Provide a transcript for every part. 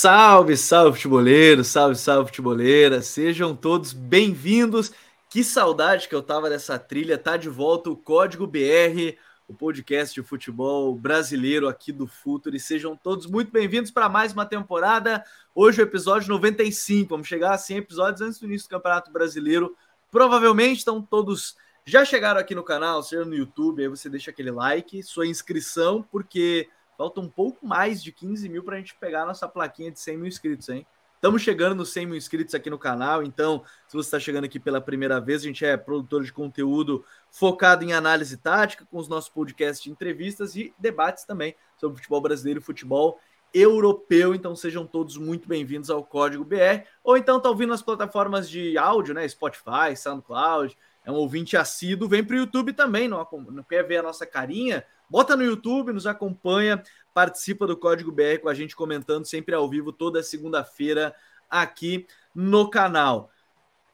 Salve, salve futeboleiro, salve, salve futeboleira. Sejam todos bem-vindos. Que saudade que eu tava dessa trilha. Tá de volta o Código BR, o podcast de futebol brasileiro aqui do Futuro. Sejam todos muito bem-vindos para mais uma temporada. Hoje o episódio 95. Vamos chegar a 100 episódios antes do início do Campeonato Brasileiro. Provavelmente estão todos já chegaram aqui no canal, seja no YouTube, aí você deixa aquele like, sua inscrição, porque falta um pouco mais de 15 mil para a gente pegar a nossa plaquinha de 100 mil inscritos, hein? Estamos chegando nos 100 mil inscritos aqui no canal, então, se você está chegando aqui pela primeira vez, a gente é produtor de conteúdo focado em análise tática, com os nossos podcasts de entrevistas e debates também sobre futebol brasileiro e futebol europeu. Então, sejam todos muito bem-vindos ao Código BR, ou então tá ouvindo nas plataformas de áudio, né? Spotify, SoundCloud, é um ouvinte assíduo, vem para o YouTube também, não quer ver a nossa carinha? Bota no YouTube, nos acompanha, participa do Código BR com a gente comentando sempre ao vivo toda segunda-feira aqui no canal.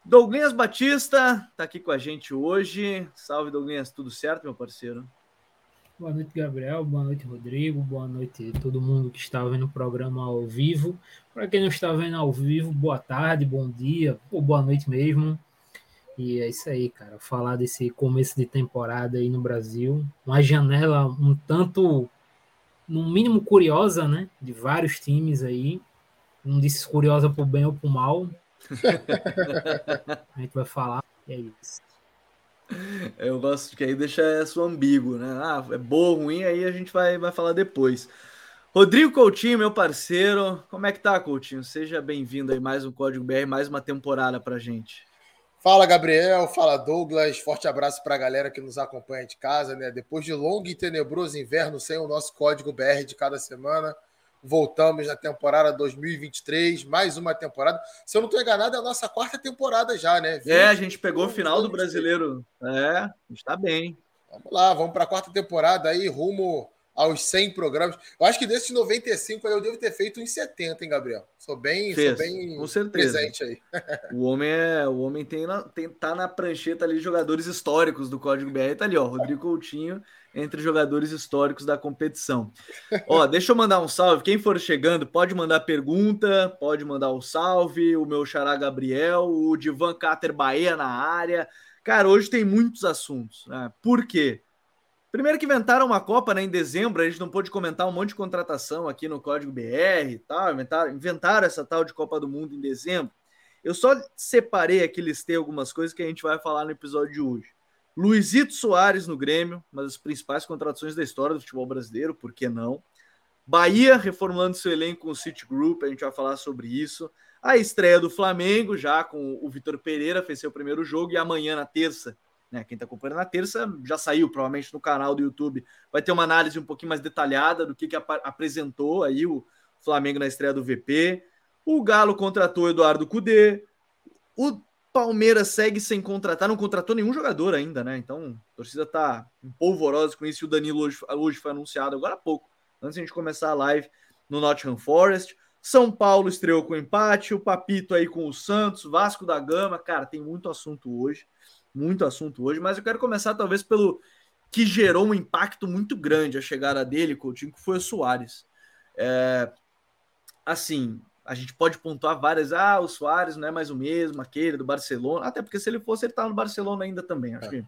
Douglas Batista está aqui com a gente hoje. Salve, Douglas, tudo certo, meu parceiro? Boa noite, Gabriel. Boa noite, Rodrigo. Boa noite todo mundo que está vendo o programa ao vivo. Para quem não está vendo ao vivo, boa tarde, bom dia ou boa noite mesmo. E é isso aí, cara. Falar desse começo de temporada aí no Brasil. Uma janela um tanto, no mínimo, curiosa, né? De vários times aí. Não disse curiosa pro bem ou pro mal. a gente vai falar. E é isso. Eu gosto que aí deixa isso ambíguo, né? Ah, é bom, ruim, aí a gente vai, vai falar depois. Rodrigo Coutinho, meu parceiro, como é que tá, Coutinho? Seja bem-vindo aí mais um Código BR, mais uma temporada pra gente. Fala, Gabriel. Fala, Douglas. Forte abraço para a galera que nos acompanha de casa, né? Depois de longo e tenebroso inverno sem o nosso código BR de cada semana, voltamos na temporada 2023, mais uma temporada. Se eu não estou enganado, é a nossa quarta temporada já, né? 20, é, a gente pegou o final do brasileiro. É, está bem. Vamos lá, vamos para a quarta temporada aí, rumo aos 100 programas. Eu acho que desses 95 aí eu devo ter feito uns 70, hein, Gabriel? Sou bem, Fez, sou bem com certeza. presente aí. o homem é, o homem tem, na, tem tá na prancheta ali jogadores históricos do Código BR, tá ali, ó, Rodrigo Coutinho entre jogadores históricos da competição. Ó, deixa eu mandar um salve. Quem for chegando, pode mandar pergunta, pode mandar o um salve. O meu xará Gabriel, o Divan Cater Bahia na área. Cara, hoje tem muitos assuntos. Né? Por quê? Primeiro que inventaram uma Copa né, em dezembro, a gente não pôde comentar um monte de contratação aqui no Código BR e tal. Inventaram, inventaram essa tal de Copa do Mundo em dezembro. Eu só separei aqui, listei algumas coisas que a gente vai falar no episódio de hoje. Luizito Soares no Grêmio, uma das principais contratações da história do futebol brasileiro, por que não? Bahia reformulando seu elenco com o City Group, a gente vai falar sobre isso. A estreia do Flamengo, já com o Vitor Pereira, fez seu primeiro jogo, e amanhã, na terça, né? Quem está acompanhando na terça já saiu, provavelmente no canal do YouTube. Vai ter uma análise um pouquinho mais detalhada do que, que ap apresentou aí o Flamengo na estreia do VP. O Galo contratou Eduardo Cudê. O Palmeiras segue sem contratar, não contratou nenhum jogador ainda, né? Então a torcida tá polvorosa com isso. E o Danilo hoje, hoje foi anunciado agora há pouco, antes de a gente começar a live no Nottingham Forest. São Paulo estreou com empate, o Papito aí com o Santos, Vasco da Gama, cara, tem muito assunto hoje muito assunto hoje, mas eu quero começar talvez pelo que gerou um impacto muito grande a chegada dele, Coutinho, que foi o Soares. É, assim, a gente pode pontuar várias, ah, o Soares não é mais o mesmo, aquele do Barcelona, até porque se ele fosse, ele tá no Barcelona ainda também, acho é. que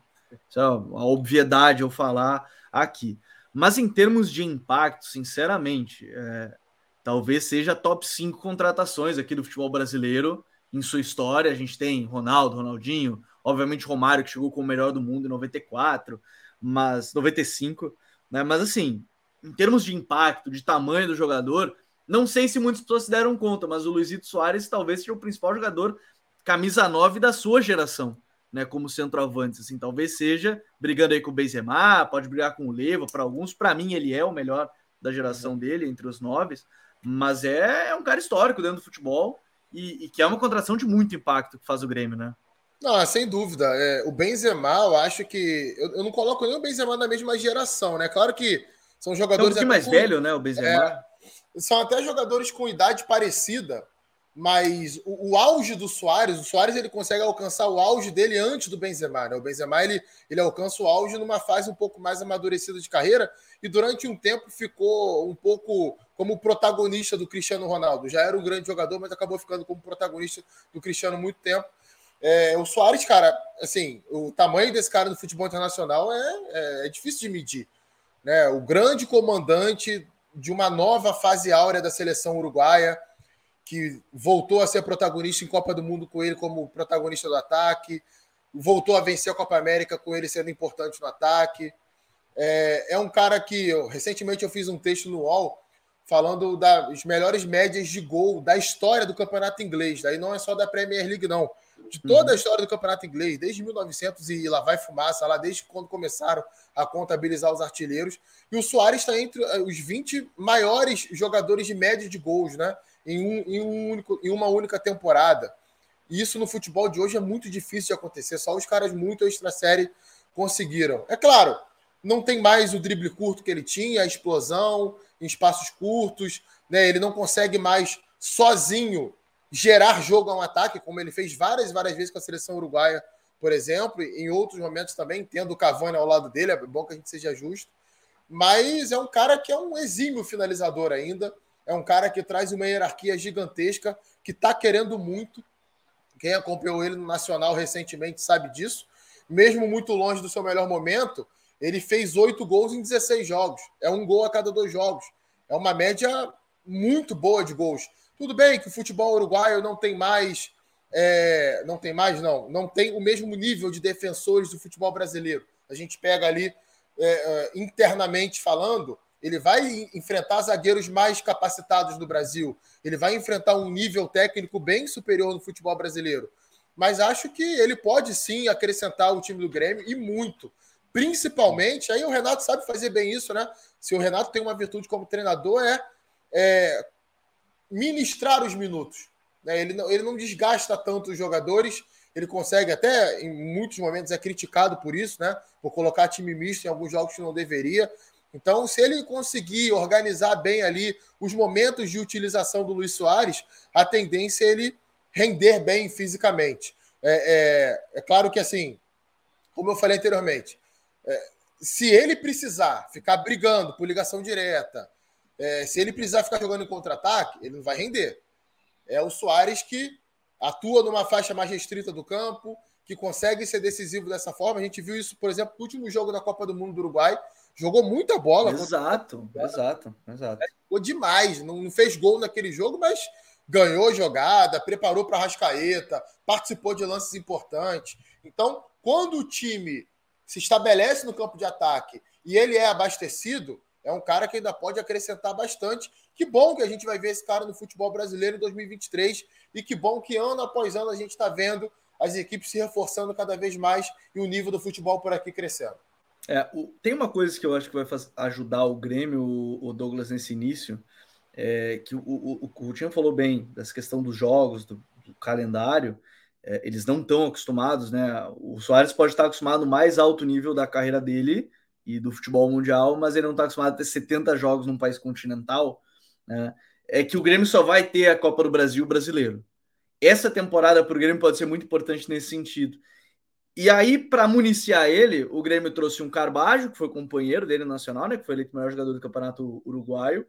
isso é uma obviedade eu falar aqui. Mas em termos de impacto, sinceramente, é, talvez seja top 5 contratações aqui do futebol brasileiro em sua história. A gente tem Ronaldo, Ronaldinho, Obviamente, Romário, que chegou com o melhor do mundo em 94, mas 95, né? Mas assim, em termos de impacto, de tamanho do jogador, não sei se muitas pessoas se deram conta, mas o Luizito Soares talvez seja o principal jogador camisa 9 da sua geração, né? Como centroavante, assim, talvez seja brigando aí com o Benzema, pode brigar com o Leva, para alguns, para mim ele é o melhor da geração uhum. dele entre os nove, mas é, é, um cara histórico dentro do futebol e, e que é uma contratação de muito impacto que faz o Grêmio, né? Não, sem dúvida. É, o Benzema, eu acho que. Eu, eu, não coloco nem o Benzema na mesma geração, né? Claro que são jogadores. É um mais com, velho, né? O Benzema. É, são até jogadores com idade parecida, mas o, o, auge do Soares, o Soares ele consegue alcançar o auge dele antes do Benzema, né? O Benzema ele, ele alcança o auge numa fase um pouco mais amadurecida de carreira e durante um tempo ficou um pouco como protagonista do Cristiano Ronaldo. Já era um grande jogador, mas acabou ficando como protagonista do Cristiano muito tempo. É, o Soares, cara, assim, o tamanho desse cara no futebol internacional é, é, é difícil de medir. Né? O grande comandante de uma nova fase áurea da seleção uruguaia, que voltou a ser protagonista em Copa do Mundo com ele como protagonista do ataque, voltou a vencer a Copa América com ele sendo importante no ataque. É, é um cara que eu, recentemente eu fiz um texto no UOL falando das melhores médias de gol da história do campeonato inglês. Daí não é só da Premier League, não. De toda a uhum. história do campeonato inglês, desde 1900 e lá vai fumaça, lá desde quando começaram a contabilizar os artilheiros. E o Soares está entre eh, os 20 maiores jogadores de média de gols, né? em, um, em, um único, em uma única temporada. E isso no futebol de hoje é muito difícil de acontecer. Só os caras muito extra-série conseguiram. É claro, não tem mais o drible curto que ele tinha, a explosão em espaços curtos. Né? Ele não consegue mais sozinho gerar jogo a um ataque, como ele fez várias várias vezes com a seleção uruguaia, por exemplo, e em outros momentos também, tendo o Cavani ao lado dele, é bom que a gente seja justo. Mas é um cara que é um exímio finalizador ainda. É um cara que traz uma hierarquia gigantesca, que está querendo muito. Quem acompanhou ele no Nacional recentemente sabe disso. Mesmo muito longe do seu melhor momento, ele fez oito gols em 16 jogos. É um gol a cada dois jogos. É uma média muito boa de gols. Tudo bem que o futebol uruguaio não tem mais. É, não tem mais, não. Não tem o mesmo nível de defensores do futebol brasileiro. A gente pega ali, é, é internamente falando, ele vai enfrentar zagueiros mais capacitados do Brasil, ele vai enfrentar um nível técnico bem superior no futebol brasileiro. Mas acho que ele pode sim acrescentar o time do Grêmio e muito. Principalmente, aí o Renato sabe fazer bem isso, né? Se o Renato tem uma virtude como treinador, é, é ministrar os minutos. Né? Ele, não, ele não desgasta tanto os jogadores, ele consegue, até em muitos momentos é criticado por isso, né? Por colocar time misto em alguns jogos que não deveria. Então, se ele conseguir organizar bem ali os momentos de utilização do Luiz Soares, a tendência é ele render bem fisicamente. É, é, é claro que, assim, como eu falei anteriormente, é, se ele precisar ficar brigando por ligação direta, é, se ele precisar ficar jogando em contra-ataque, ele não vai render. É o Soares que atua numa faixa mais restrita do campo, que consegue ser decisivo dessa forma. A gente viu isso, por exemplo, no último jogo da Copa do Mundo do Uruguai, Jogou muita bola. Exato, exato, exato. Jogou demais. Não, não fez gol naquele jogo, mas ganhou jogada, preparou para a Rascaeta, participou de lances importantes. Então, quando o time se estabelece no campo de ataque e ele é abastecido, é um cara que ainda pode acrescentar bastante. Que bom que a gente vai ver esse cara no futebol brasileiro em 2023 e que bom que ano após ano a gente está vendo as equipes se reforçando cada vez mais e o nível do futebol por aqui crescendo. É, o, tem uma coisa que eu acho que vai ajudar o Grêmio, o, o Douglas, nesse início, é, que o, o, o Coutinho falou bem dessa questão dos jogos, do, do calendário, é, eles não estão acostumados, né? O Soares pode estar acostumado no mais alto nível da carreira dele e do futebol mundial, mas ele não está acostumado a ter 70 jogos num país continental, né? É que o Grêmio só vai ter a Copa do Brasil brasileiro. Essa temporada para o Grêmio pode ser muito importante nesse sentido. E aí, para municiar ele, o Grêmio trouxe um Carbajo, que foi companheiro dele no Nacional, né, que foi eleito o melhor jogador do Campeonato Uruguaio.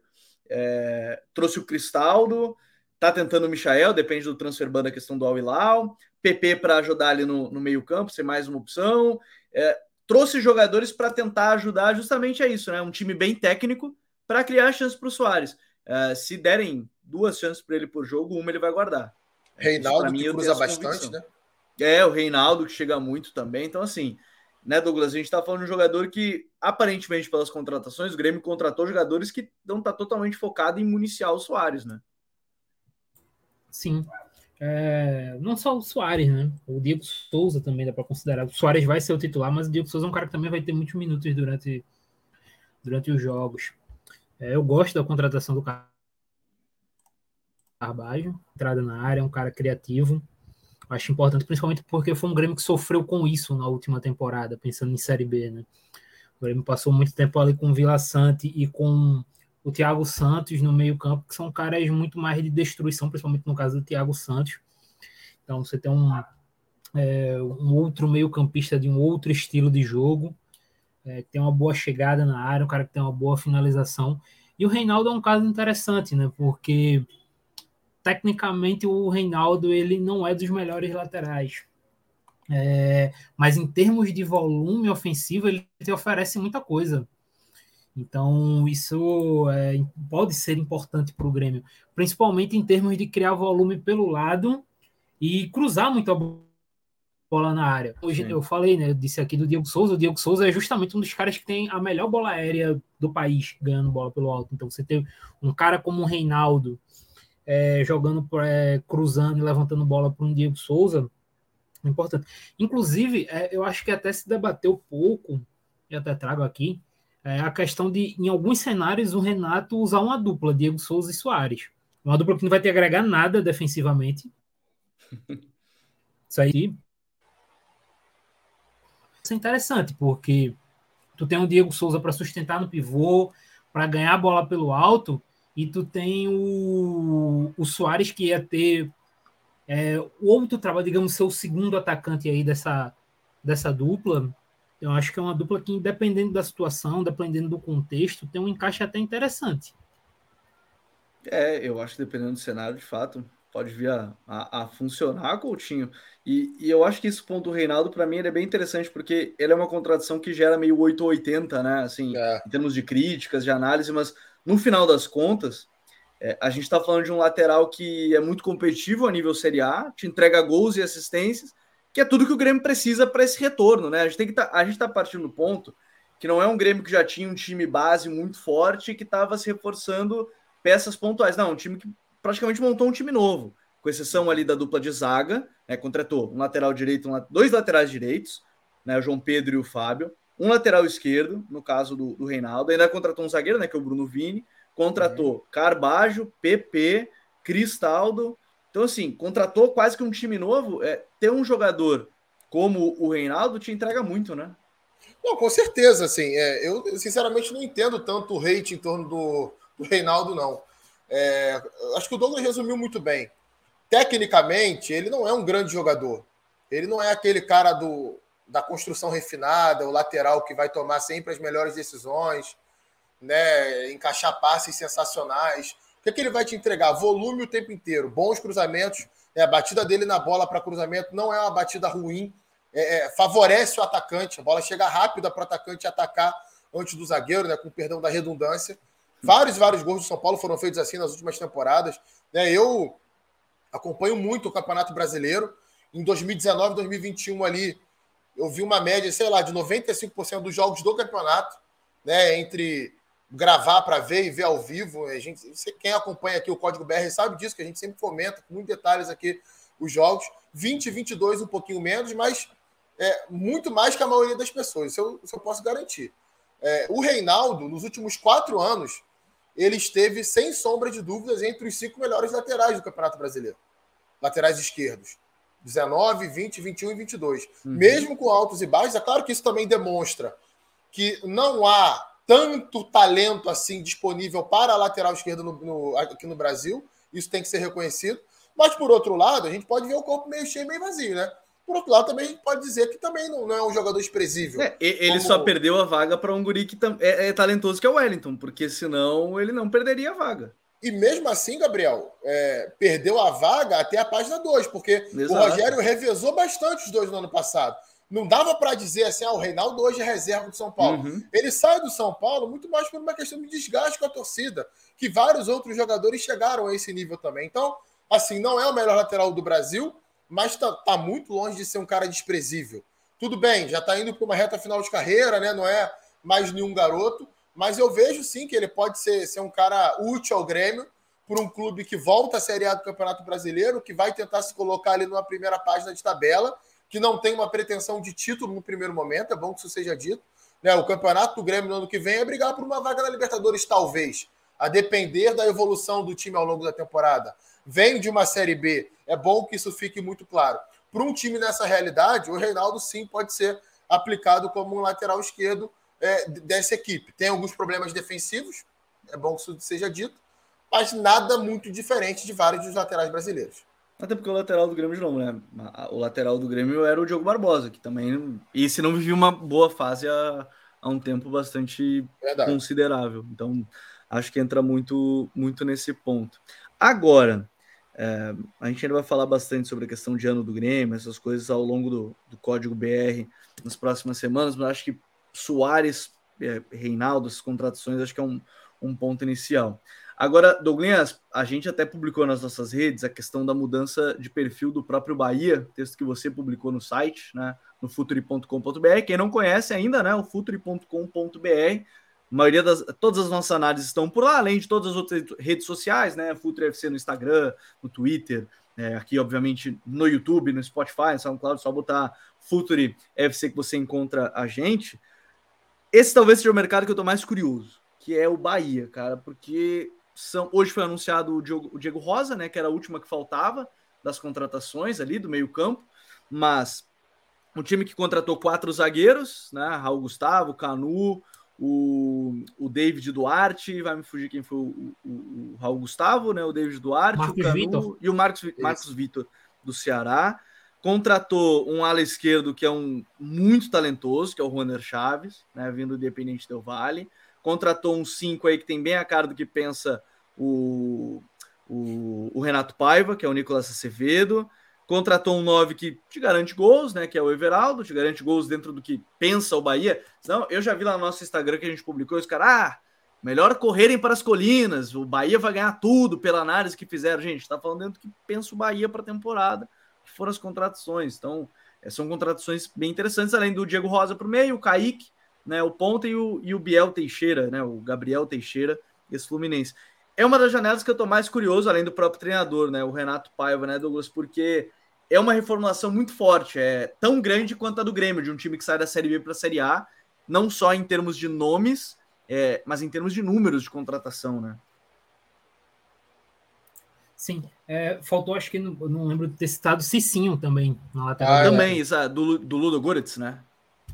É, trouxe o Cristaldo, tá tentando o Michael, depende do transfer ban da questão do Al Hilal. PP para ajudar ali no, no meio-campo, ser mais uma opção. É, trouxe jogadores para tentar ajudar justamente a isso, né? Um time bem técnico para criar chances para o Soares. É, se derem duas chances para ele por jogo, uma ele vai guardar. Reinaldo mim, que cruza bastante, né? É, o Reinaldo que chega muito também. Então, assim, né, Douglas? A gente tá falando de um jogador que, aparentemente, pelas contratações, o Grêmio contratou jogadores que não tá totalmente focado em municiar o Soares, né? Sim. É, não só o Soares, né? O Diego Souza também dá para considerar. O Soares vai ser o titular, mas o Diego Souza é um cara que também vai ter muitos minutos durante, durante os jogos. É, eu gosto da contratação do Carvalho, entrada na área, é um cara criativo, Acho importante, principalmente porque foi um Grêmio que sofreu com isso na última temporada, pensando em Série B, né? O Grêmio passou muito tempo ali com o Vila Sante e com o Thiago Santos no meio-campo, que são caras muito mais de destruição, principalmente no caso do Thiago Santos. Então você tem um, é, um outro meio-campista de um outro estilo de jogo, é, tem uma boa chegada na área, um cara que tem uma boa finalização. E o Reinaldo é um caso interessante, né? Porque tecnicamente o Reinaldo ele não é dos melhores laterais. É, mas em termos de volume ofensivo, ele te oferece muita coisa. Então, isso é, pode ser importante para o Grêmio, principalmente em termos de criar volume pelo lado e cruzar muito a bola na área. Hoje Sim. eu falei, né? Eu disse aqui do Diego Souza. O Diego Souza é justamente um dos caras que tem a melhor bola aérea do país, ganhando bola pelo alto. Então, você tem um cara como o Reinaldo é, jogando, é, cruzando e levantando bola para um Diego Souza, é importante. Inclusive, é, eu acho que até se debateu pouco, e até trago aqui, é a questão de, em alguns cenários, o Renato usar uma dupla, Diego Souza e Soares. Uma dupla que não vai te agregar nada defensivamente. Isso aí isso é interessante, porque tu tem o Diego Souza para sustentar no pivô, para ganhar a bola pelo alto, e tu tem o, o Soares que ia ter é, o outro trabalho, digamos, ser o segundo atacante aí dessa, dessa dupla. Eu acho que é uma dupla que, dependendo da situação, dependendo do contexto, tem um encaixe até interessante. É, eu acho que dependendo do cenário, de fato, pode vir a, a, a funcionar, Coutinho. E, e, eu acho que esse ponto do Reinaldo, para mim, ele é bem interessante, porque ele é uma contradição que gera meio 880, né? Assim, é. em termos de críticas, de análise, mas no final das contas, é, a gente está falando de um lateral que é muito competitivo a nível Série A, te entrega gols e assistências, que é tudo que o Grêmio precisa para esse retorno, né? A gente tem que tá, a gente está partindo do ponto que não é um Grêmio que já tinha um time base muito forte e que estava se reforçando peças pontuais. Não, um time que praticamente montou um time novo, com exceção ali da dupla de zaga, né, contratou um lateral direito, um, dois laterais direitos, né, o João Pedro e o Fábio, um lateral esquerdo, no caso do, do Reinaldo, ainda contratou um zagueiro, né, que é o Bruno Vini, contratou uhum. Carbajo, PP, Cristaldo, então assim, contratou quase que um time novo, é, ter um jogador como o Reinaldo te entrega muito, né? Não, com certeza, assim, é, eu sinceramente não entendo tanto o hate em torno do, do Reinaldo, não. É, acho que o Douglas resumiu muito bem. Tecnicamente, ele não é um grande jogador. Ele não é aquele cara do, da construção refinada, o lateral que vai tomar sempre as melhores decisões, né, encaixar passes sensacionais. O que, é que ele vai te entregar? Volume o tempo inteiro, bons cruzamentos. Né, a batida dele na bola para cruzamento não é uma batida ruim, é, é, favorece o atacante. A bola chega rápida para o atacante atacar antes do zagueiro, né, com perdão da redundância. Vários vários gols do São Paulo foram feitos assim nas últimas temporadas. Né? Eu acompanho muito o Campeonato Brasileiro. Em 2019, 2021 ali, eu vi uma média, sei lá, de 95% dos jogos do campeonato, né? Entre gravar para ver e ver ao vivo. A gente, quem acompanha aqui o Código BR sabe disso, que a gente sempre comenta com muitos detalhes aqui os jogos. 20, 22, um pouquinho menos, mas é, muito mais que a maioria das pessoas. Isso eu, isso eu posso garantir. É, o Reinaldo, nos últimos quatro anos, ele esteve, sem sombra de dúvidas, entre os cinco melhores laterais do Campeonato Brasileiro. Laterais esquerdos. 19, 20, 21 e 22. Uhum. Mesmo com altos e baixos, é claro que isso também demonstra que não há tanto talento assim disponível para a lateral esquerda no, no, aqui no Brasil. Isso tem que ser reconhecido. Mas, por outro lado, a gente pode ver o corpo meio cheio, meio vazio, né? Por outro lado, também a gente pode dizer que também não, não é um jogador desprezível. É, ele como... só perdeu a vaga para um guri que é, é, talentoso, que é o Wellington, porque senão ele não perderia a vaga. E mesmo assim, Gabriel, é, perdeu a vaga até a página 2, porque Exato. o Rogério revezou bastante os dois no ano passado. Não dava para dizer assim, ah, o Reinaldo hoje é reserva do São Paulo. Uhum. Ele sai do São Paulo muito mais por uma questão de desgaste com a torcida, que vários outros jogadores chegaram a esse nível também. Então, assim, não é o melhor lateral do Brasil, mas está tá muito longe de ser um cara desprezível. Tudo bem, já está indo para uma reta final de carreira, né? Não é mais nenhum garoto, mas eu vejo sim que ele pode ser, ser um cara útil ao Grêmio por um clube que volta à Série A do Campeonato Brasileiro, que vai tentar se colocar ali numa primeira página de tabela, que não tem uma pretensão de título no primeiro momento, é bom que isso seja dito. Né? O campeonato do Grêmio no ano que vem é brigar por uma vaga na Libertadores, talvez, a depender da evolução do time ao longo da temporada. Vem de uma Série B, é bom que isso fique muito claro. Para um time nessa realidade, o Reinaldo sim pode ser aplicado como um lateral esquerdo é, dessa equipe. Tem alguns problemas defensivos, é bom que isso seja dito, mas nada muito diferente de vários dos laterais brasileiros. Até porque o lateral do Grêmio não, né? O lateral do Grêmio era o Diogo Barbosa, que também. E se não vivia uma boa fase há, há um tempo bastante Verdade. considerável. Então, acho que entra muito, muito nesse ponto. Agora, é, a gente ainda vai falar bastante sobre a questão de ano do Grêmio, essas coisas ao longo do, do código BR nas próximas semanas, mas acho que Soares, é, Reinaldo, essas contratações, acho que é um, um ponto inicial. Agora, Douglas, a gente até publicou nas nossas redes a questão da mudança de perfil do próprio Bahia, texto que você publicou no site, né, no futuri.com.br. Quem não conhece ainda, né, o futuri.com.br. A maioria das todas as nossas análises estão por lá, além de todas as outras redes sociais, né, Futuri FC no Instagram, no Twitter, é, aqui obviamente no YouTube, no Spotify, no SoundCloud, só botar Futuri FC que você encontra a gente. Esse talvez seja o mercado que eu tô mais curioso, que é o Bahia, cara, porque são, hoje foi anunciado o Diego, o Diego Rosa, né, que era a última que faltava das contratações ali do meio-campo, mas um time que contratou quatro zagueiros, né, Raul Gustavo, Canu, o, o David Duarte, vai me fugir quem foi o, o, o Raul Gustavo, né, o David Duarte, Marcos o Canu Vitor. e o Marcos, Marcos Vitor do Ceará. Contratou um ala esquerdo que é um muito talentoso, que é o Juaner Chaves, né, vindo do Independente Del Vale contratou um 5 aí que tem bem a cara do que pensa o, o, o, Renato Paiva, que é o Nicolas Acevedo. Contratou um 9 que te garante gols, né? Que é o Everaldo, te garante gols dentro do que pensa o Bahia. Não, eu já vi lá no nosso Instagram que a gente publicou, os caras, ah, melhor correrem para as colinas, o Bahia vai ganhar tudo pela análise que fizeram. Gente, está falando dentro do que pensa o Bahia para a temporada, que foram as contratações. Então, é, são contratações bem interessantes, além do Diego Rosa para o meio, o Kaique, né, o Ponta e o, e o Biel Teixeira, né, o Gabriel Teixeira, esse Fluminense. É uma das janelas que eu estou mais curioso, além do próprio treinador, né, o Renato Paiva, né, Douglas, porque é uma reformulação muito forte, é tão grande quanto a do Grêmio, de um time que sai da Série B para a Série A, não só em termos de nomes, é, mas em termos de números de contratação, né? Sim, é, faltou, acho que não, não lembro de ter citado Cicinho também na lateral. Ah, também, é. do, do Ludo Goretz, né?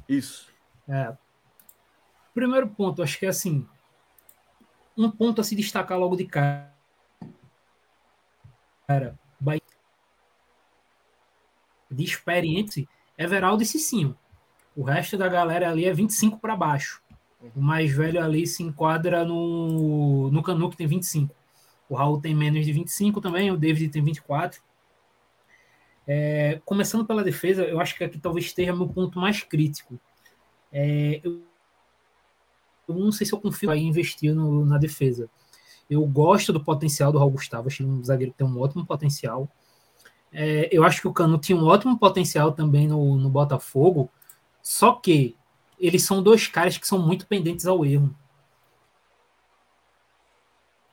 Isso. É, Primeiro ponto, acho que é assim, um ponto a se destacar logo de cara. Cara, de experiente, Everaldo e Cicinho. O resto da galera ali é 25 para baixo. O mais velho ali se enquadra no, no Canu, que tem 25. O Raul tem menos de 25 também, o David tem 24. É, começando pela defesa, eu acho que aqui talvez esteja meu ponto mais crítico. É, eu eu não sei se eu confio em investir no, na defesa. Eu gosto do potencial do Raul Gustavo, achei um zagueiro que tem um ótimo potencial. É, eu acho que o Cano tinha um ótimo potencial também no, no Botafogo, só que eles são dois caras que são muito pendentes ao erro.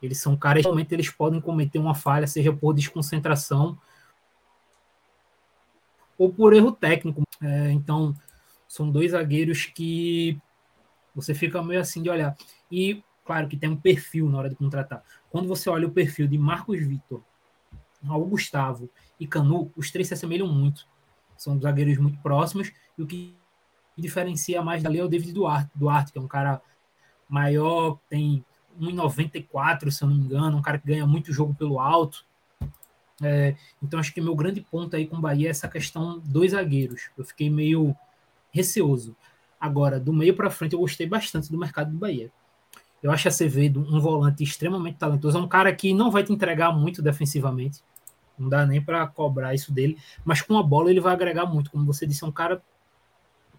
Eles são caras que realmente eles podem cometer uma falha, seja por desconcentração ou por erro técnico. É, então, são dois zagueiros que você fica meio assim de olhar. E, claro, que tem um perfil na hora de contratar. Quando você olha o perfil de Marcos Vitor, Raul Gustavo e Canu, os três se assemelham muito. São zagueiros muito próximos. E o que diferencia mais dali é o David Duarte, Duarte que é um cara maior, tem 1,94, se eu não me engano, um cara que ganha muito jogo pelo alto. É, então acho que meu grande ponto aí com o Bahia é essa questão dos zagueiros. Eu fiquei meio receoso. Agora, do meio para frente, eu gostei bastante do mercado do Bahia. Eu acho Acevedo um volante extremamente talentoso. É um cara que não vai te entregar muito defensivamente. Não dá nem para cobrar isso dele. Mas com a bola ele vai agregar muito. Como você disse, é um cara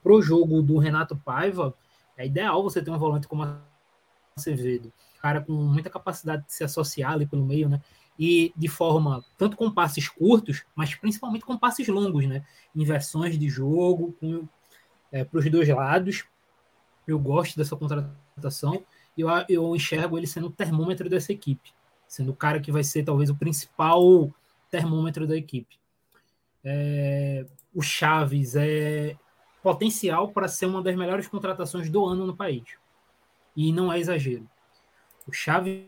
pro jogo do Renato Paiva. É ideal você ter um volante como Acevedo. Cara com muita capacidade de se associar ali pelo meio, né? E de forma, tanto com passes curtos, mas principalmente com passes longos, né? Inversões de jogo, com é, para os dois lados. Eu gosto dessa contratação e eu, eu enxergo ele sendo o termômetro dessa equipe, sendo o cara que vai ser talvez o principal termômetro da equipe. É, o Chaves é potencial para ser uma das melhores contratações do ano no país. E não é exagero. O Chaves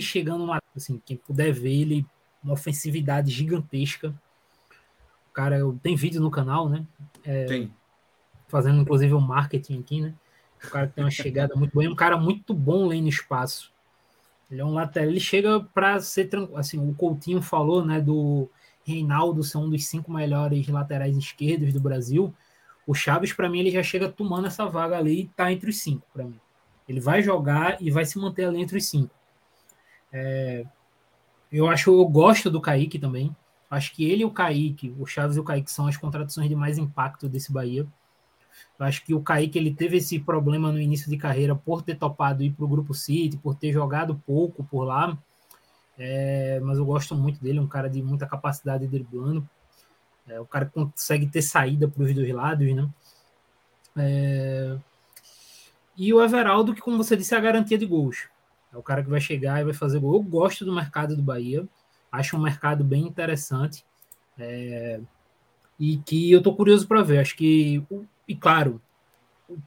chegando uma, assim, quem puder ver ele, uma ofensividade gigantesca, cara, eu, tem vídeo no canal, né? É, tem. Fazendo inclusive o um marketing aqui, né? Um cara tem uma chegada muito boa, é um cara muito bom lá no espaço. Ele é um lateral, ele chega para ser assim, o Coutinho falou, né, do Reinaldo ser um dos cinco melhores laterais esquerdos do Brasil. O Chaves, para mim, ele já chega tomando essa vaga ali e tá entre os cinco, para mim. Ele vai jogar e vai se manter ali entre os cinco. É, eu acho, eu gosto do Kaique também. Acho que ele e o Kaique, o Chaves e o Kaique são as contratações de mais impacto desse Bahia. Eu acho que o Kaique ele teve esse problema no início de carreira por ter topado ir para o Grupo City, por ter jogado pouco por lá. É, mas eu gosto muito dele, um cara de muita capacidade de driblando. É, o cara que consegue ter saída para os dois lados, né? É, e o Everaldo, que, como você disse, é a garantia de gols. É o cara que vai chegar e vai fazer gol. Eu gosto do mercado do Bahia. Acho um mercado bem interessante. É, e que eu tô curioso para ver. Acho que, e claro,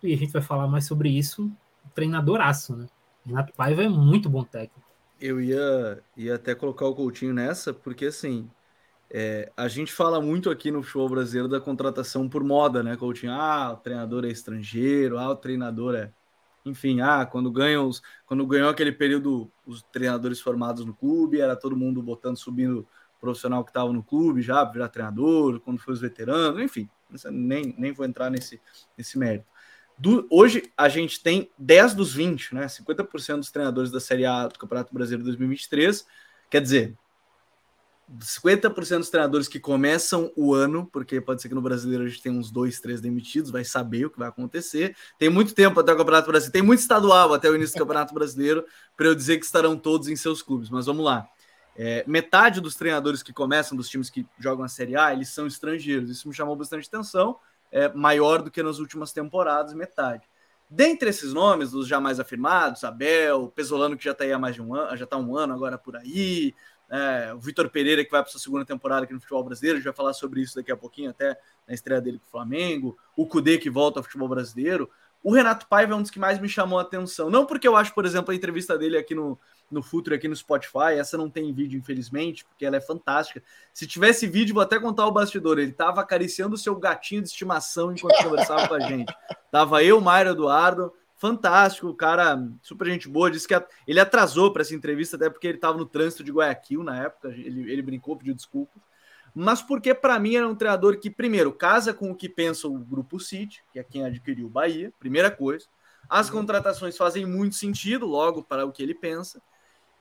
e a gente vai falar mais sobre isso, treinadoraço, né? Renato Paiva é muito bom técnico. Eu ia, ia até colocar o Coutinho nessa, porque assim, é, a gente fala muito aqui no futebol brasileiro da contratação por moda, né, Coutinho? Ah, o treinador é estrangeiro, ah, o treinador é enfim, ah, quando ganham os, quando ganhou aquele período os treinadores formados no clube, era todo mundo botando, subindo profissional que estava no clube já, virar treinador, quando foi os veteranos, enfim, nem, nem vou entrar nesse, nesse mérito. Do, hoje a gente tem 10 dos 20, né? 50% dos treinadores da Série A do Campeonato Brasileiro 2023. Quer dizer, 50% dos treinadores que começam o ano, porque pode ser que no brasileiro a gente tenha uns dois, três demitidos, vai saber o que vai acontecer. Tem muito tempo até o Campeonato Brasileiro, tem muito estadual até o início do Campeonato Brasileiro para eu dizer que estarão todos em seus clubes, mas vamos lá. É, metade dos treinadores que começam dos times que jogam a Série A, eles são estrangeiros. Isso me chamou bastante atenção, é maior do que nas últimas temporadas, metade. Dentre esses nomes, os já mais afirmados, Abel, Pesolano, que já está aí há mais de um ano, já está um ano agora por aí, é, o Vitor Pereira, que vai para sua segunda temporada aqui no futebol brasileiro, a gente vai falar sobre isso daqui a pouquinho, até na estreia dele com o Flamengo, o Cudê, que volta ao futebol brasileiro. O Renato Paiva é um dos que mais me chamou a atenção. Não porque eu acho, por exemplo, a entrevista dele aqui no, no Futuro, aqui no Spotify, essa não tem vídeo, infelizmente, porque ela é fantástica. Se tivesse vídeo, vou até contar o bastidor. Ele estava acariciando o seu gatinho de estimação enquanto conversava com a gente. Tava eu, Mário Eduardo, fantástico, o cara super gente boa, disse que ele atrasou para essa entrevista até porque ele estava no trânsito de Guayaquil na época, ele, ele brincou, pediu desculpas, mas porque para mim era um treinador que primeiro casa com o que pensa o grupo City, que é quem adquiriu o Bahia, primeira coisa. As uhum. contratações fazem muito sentido logo para o que ele pensa.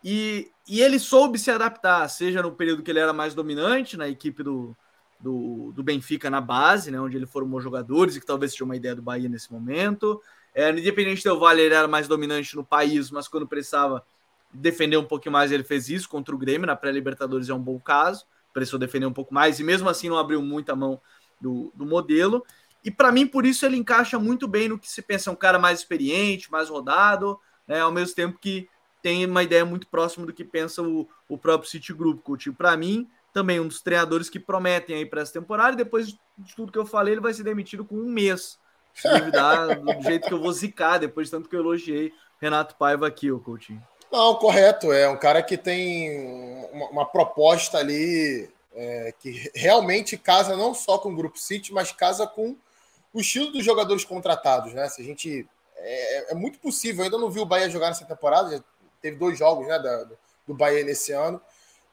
E, e ele soube se adaptar, seja no período que ele era mais dominante na equipe do, do, do Benfica na base, né, onde ele formou jogadores e que talvez seja uma ideia do Bahia nesse momento, é, no Independente do Vale, ele era mais dominante no país, mas quando precisava defender um pouquinho mais, ele fez isso contra o Grêmio. Na pré-Libertadores é um bom caso, precisou defender um pouco mais, e mesmo assim não abriu muita mão do, do modelo. E para mim, por isso, ele encaixa muito bem no que se pensa um cara mais experiente, mais rodado, né, ao mesmo tempo que tem uma ideia muito próxima do que pensa o, o próprio City Group. Para mim, também um dos treinadores que prometem aí para essa temporada, e depois de tudo que eu falei, ele vai ser demitido com um mês se duvidar, do jeito que eu vou zicar, depois de tanto que eu elogiei Renato Paiva aqui, o Coutinho. Não, correto. É um cara que tem uma, uma proposta ali é, que realmente casa não só com o Grupo City, mas casa com o estilo dos jogadores contratados, né? Se a gente. É, é muito possível, eu ainda não vi o Bahia jogar nessa temporada, teve dois jogos né, da, do Bahia nesse ano.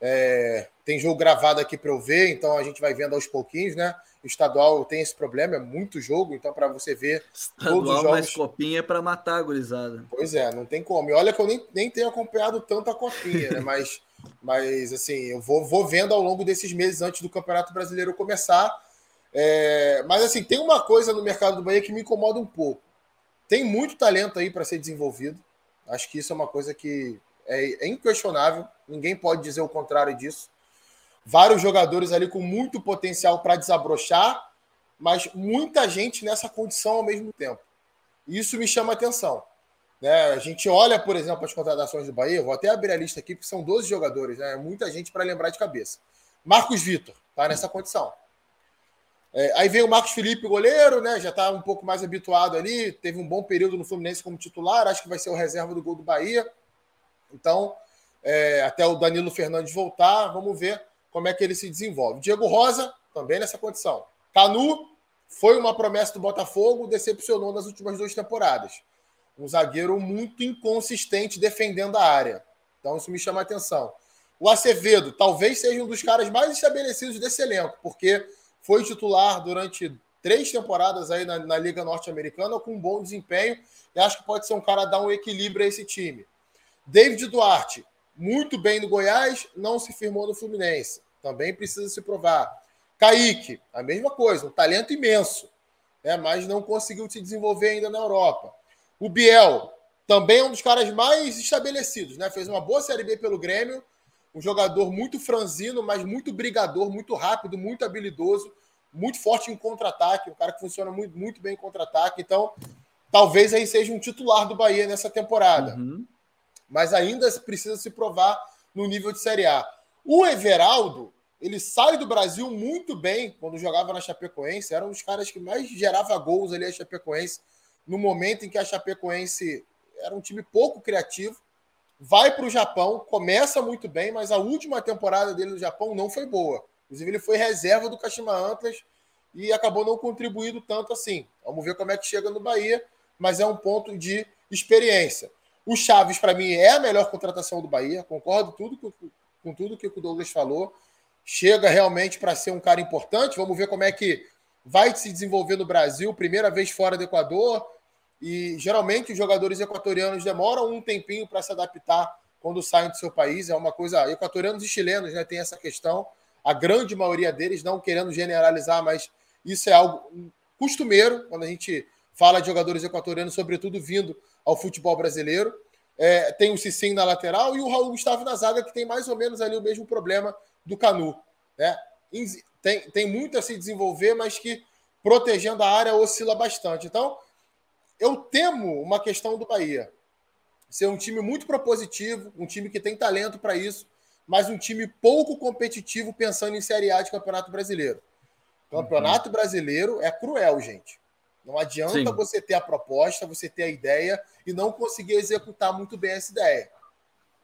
É, tem jogo gravado aqui para eu ver, então a gente vai vendo aos pouquinhos, né? O estadual tem esse problema, é muito jogo, então para você ver estadual todos os jogos. mais copinha é para matar a gurizada. Pois é, não tem como. E olha que eu nem, nem tenho acompanhado tanto a copinha, né? Mas, mas assim, eu vou, vou vendo ao longo desses meses antes do Campeonato Brasileiro começar. É, mas assim, tem uma coisa no mercado do Bahia que me incomoda um pouco. Tem muito talento aí para ser desenvolvido. Acho que isso é uma coisa que é, é inquestionável. Ninguém pode dizer o contrário disso vários jogadores ali com muito potencial para desabrochar, mas muita gente nessa condição ao mesmo tempo. Isso me chama atenção. Né? A gente olha, por exemplo, as contratações do Bahia, vou até abrir a lista aqui, porque são 12 jogadores, né? muita gente para lembrar de cabeça. Marcos Vitor está nessa condição. É, aí vem o Marcos Felipe, goleiro, né? Já está um pouco mais habituado ali, teve um bom período no Fluminense como titular, acho que vai ser o reserva do gol do Bahia. Então, é, até o Danilo Fernandes voltar, vamos ver como é que ele se desenvolve. Diego Rosa, também nessa condição. Canu foi uma promessa do Botafogo, decepcionou nas últimas duas temporadas. Um zagueiro muito inconsistente defendendo a área. Então isso me chama a atenção. O Acevedo talvez seja um dos caras mais estabelecidos desse elenco, porque foi titular durante três temporadas aí na, na Liga Norte-Americana com um bom desempenho e acho que pode ser um cara a dar um equilíbrio a esse time. David Duarte, muito bem no Goiás, não se firmou no Fluminense. Também precisa se provar. Kaique, a mesma coisa, um talento imenso, né, mas não conseguiu se desenvolver ainda na Europa. O Biel, também é um dos caras mais estabelecidos, né? Fez uma boa Série B pelo Grêmio, um jogador muito franzino, mas muito brigador, muito rápido, muito habilidoso, muito forte em contra-ataque, um cara que funciona muito, muito bem em contra-ataque. Então, talvez aí seja um titular do Bahia nessa temporada. Uhum. Mas ainda precisa se provar no nível de Série A. O Everaldo, ele sai do Brasil muito bem quando jogava na Chapecoense, era um dos caras que mais gerava gols ali a Chapecoense, no momento em que a Chapecoense era um time pouco criativo. Vai para o Japão, começa muito bem, mas a última temporada dele no Japão não foi boa. Inclusive, ele foi reserva do Kashima Antlers e acabou não contribuindo tanto assim. Vamos ver como é que chega no Bahia, mas é um ponto de experiência. O Chaves, para mim, é a melhor contratação do Bahia, concordo tudo com, com tudo que o Douglas falou. Chega realmente para ser um cara importante. Vamos ver como é que vai se desenvolver no Brasil, primeira vez fora do Equador. E geralmente os jogadores equatorianos demoram um tempinho para se adaptar quando saem do seu país. É uma coisa. Equatorianos e chilenos né, tem essa questão a grande maioria deles, não querendo generalizar, mas isso é algo costumeiro quando a gente fala de jogadores equatorianos, sobretudo vindo ao futebol brasileiro. É, tem o Cicim na lateral e o Raul Gustavo na zaga, que tem mais ou menos ali o mesmo problema do Canu. Né? Tem, tem muito a se desenvolver, mas que protegendo a área oscila bastante. Então, eu temo uma questão do Bahia. Ser um time muito propositivo, um time que tem talento para isso, mas um time pouco competitivo pensando em Série A de Campeonato Brasileiro. Campeonato uhum. Brasileiro é cruel, gente. Não adianta Sim. você ter a proposta, você ter a ideia e não conseguir executar muito bem essa ideia.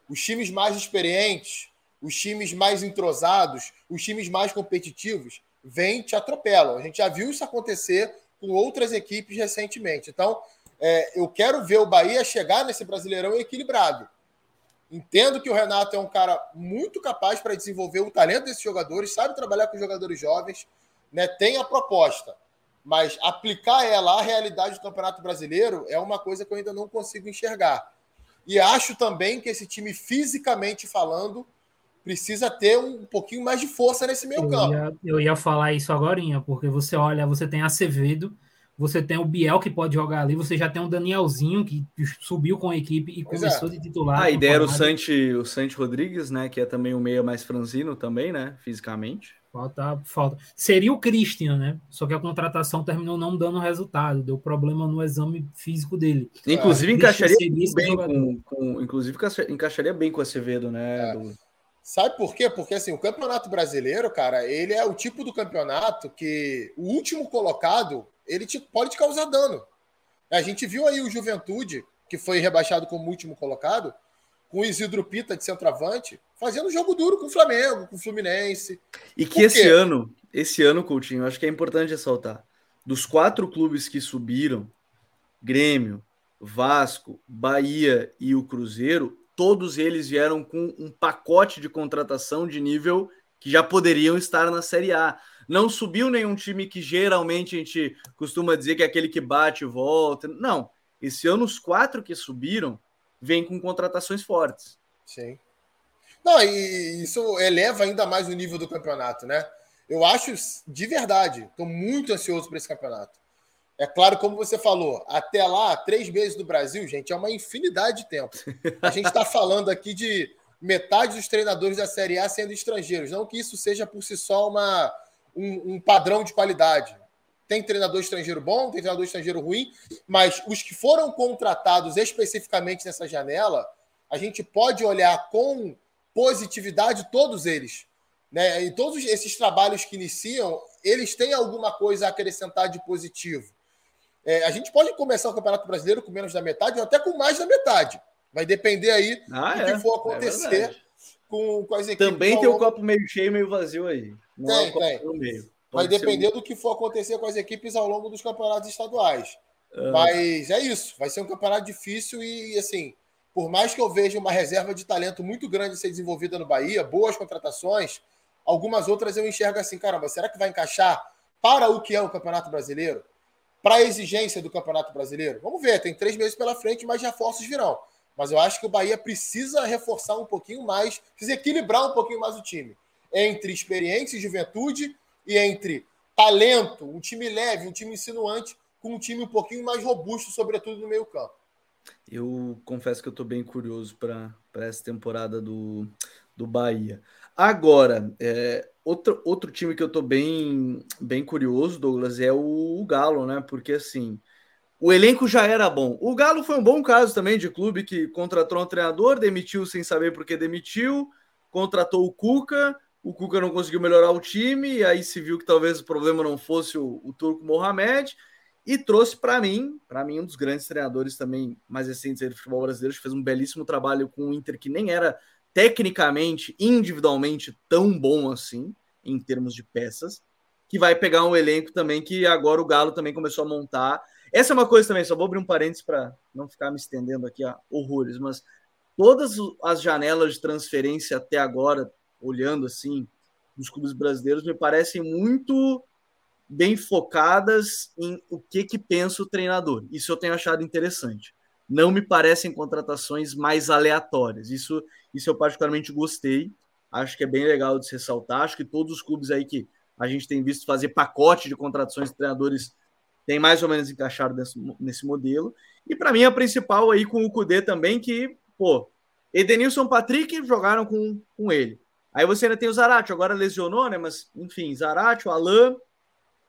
Os times mais experientes, os times mais entrosados, os times mais competitivos, vêm e te atropelam. A gente já viu isso acontecer com outras equipes recentemente. Então, é, eu quero ver o Bahia chegar nesse Brasileirão equilibrado. Entendo que o Renato é um cara muito capaz para desenvolver o talento desses jogadores, sabe trabalhar com jogadores jovens, né? tem a proposta. Mas aplicar ela à realidade do Campeonato Brasileiro é uma coisa que eu ainda não consigo enxergar. E acho também que esse time, fisicamente falando, precisa ter um pouquinho mais de força nesse meio campo. Eu ia, eu ia falar isso agora, porque você olha, você tem Acevedo, você tem o Biel que pode jogar ali, você já tem o Danielzinho que subiu com a equipe e pois começou é. de titular. A ideia era o Santi, o Santi Rodrigues, né? Que é também o meia mais franzino também, né? Fisicamente. Falta, falta. Seria o Christian, né? Só que a contratação terminou não dando resultado, deu problema no exame físico dele. Inclusive, é, encaixaria bem com, com, Inclusive, encaixaria bem com o Acevedo, né? É. Do... Sabe por quê? Porque assim, o Campeonato Brasileiro, cara, ele é o tipo do campeonato que o último colocado ele te, pode te causar dano. A gente viu aí o Juventude, que foi rebaixado como último colocado, com o Isidro Pita de centroavante, fazendo jogo duro com o Flamengo, com o Fluminense. E que esse ano, esse ano, Coutinho, acho que é importante ressaltar, dos quatro clubes que subiram, Grêmio, Vasco, Bahia e o Cruzeiro, todos eles vieram com um pacote de contratação de nível que já poderiam estar na Série A. Não subiu nenhum time que geralmente a gente costuma dizer que é aquele que bate e volta. Não. Esse ano, os quatro que subiram vêm com contratações fortes. Sim. Não, e isso eleva ainda mais o nível do campeonato, né? Eu acho de verdade, estou muito ansioso para esse campeonato. É claro, como você falou, até lá, três meses do Brasil, gente, é uma infinidade de tempo. A gente está falando aqui de metade dos treinadores da Série A sendo estrangeiros. Não que isso seja por si só uma, um, um padrão de qualidade. Tem treinador estrangeiro bom, tem treinador estrangeiro ruim, mas os que foram contratados especificamente nessa janela, a gente pode olhar com positividade todos eles. Né? E todos esses trabalhos que iniciam, eles têm alguma coisa a acrescentar de positivo. É, a gente pode começar o Campeonato Brasileiro com menos da metade ou até com mais da metade. Vai depender aí ah, do é, que for é acontecer é com, com as equipes. Também tem o copo meio cheio, meio vazio aí. Não tem, é tem. Vai depender do que for acontecer com as equipes ao longo dos campeonatos estaduais. É. Mas é isso, vai ser um campeonato difícil e, assim, por mais que eu veja uma reserva de talento muito grande ser desenvolvida no Bahia, boas contratações, algumas outras eu enxergo assim, caramba, será que vai encaixar para o que é o Campeonato Brasileiro? Para a exigência do Campeonato Brasileiro? Vamos ver, tem três meses pela frente, mas reforços virão. Mas eu acho que o Bahia precisa reforçar um pouquinho mais, precisa equilibrar um pouquinho mais o time. Entre experiência e juventude e entre talento, um time leve, um time insinuante, com um time um pouquinho mais robusto, sobretudo no meio campo. Eu confesso que eu estou bem curioso para essa temporada do, do Bahia. Agora, é, outro, outro time que eu estou bem, bem curioso, Douglas, é o, o Galo, né? Porque assim, o elenco já era bom. O Galo foi um bom caso também de clube que contratou um treinador, demitiu sem saber por que demitiu, contratou o Cuca, o Cuca não conseguiu melhorar o time, aí se viu que talvez o problema não fosse o, o Turco Mohamed, e trouxe para mim, para mim, um dos grandes treinadores também mais recentes do futebol brasileiro, que fez um belíssimo trabalho com o Inter, que nem era tecnicamente, individualmente, tão bom assim, em termos de peças, que vai pegar um elenco também que agora o Galo também começou a montar. Essa é uma coisa também, só vou abrir um parênteses para não ficar me estendendo aqui a horrores, mas todas as janelas de transferência até agora, olhando assim, dos clubes brasileiros, me parecem muito bem focadas em o que, que pensa o treinador. Isso eu tenho achado interessante. Não me parecem contratações mais aleatórias. Isso, isso eu particularmente gostei. Acho que é bem legal de se ressaltar. Acho que todos os clubes aí que a gente tem visto fazer pacote de contratações de treinadores têm mais ou menos encaixado nesse, nesse modelo. E para mim a principal aí com o Cudê também, que, pô, Edenilson Patrick jogaram com, com ele. Aí você ainda tem o Zarate, agora lesionou, né? Mas, enfim, Zarate, o Alain,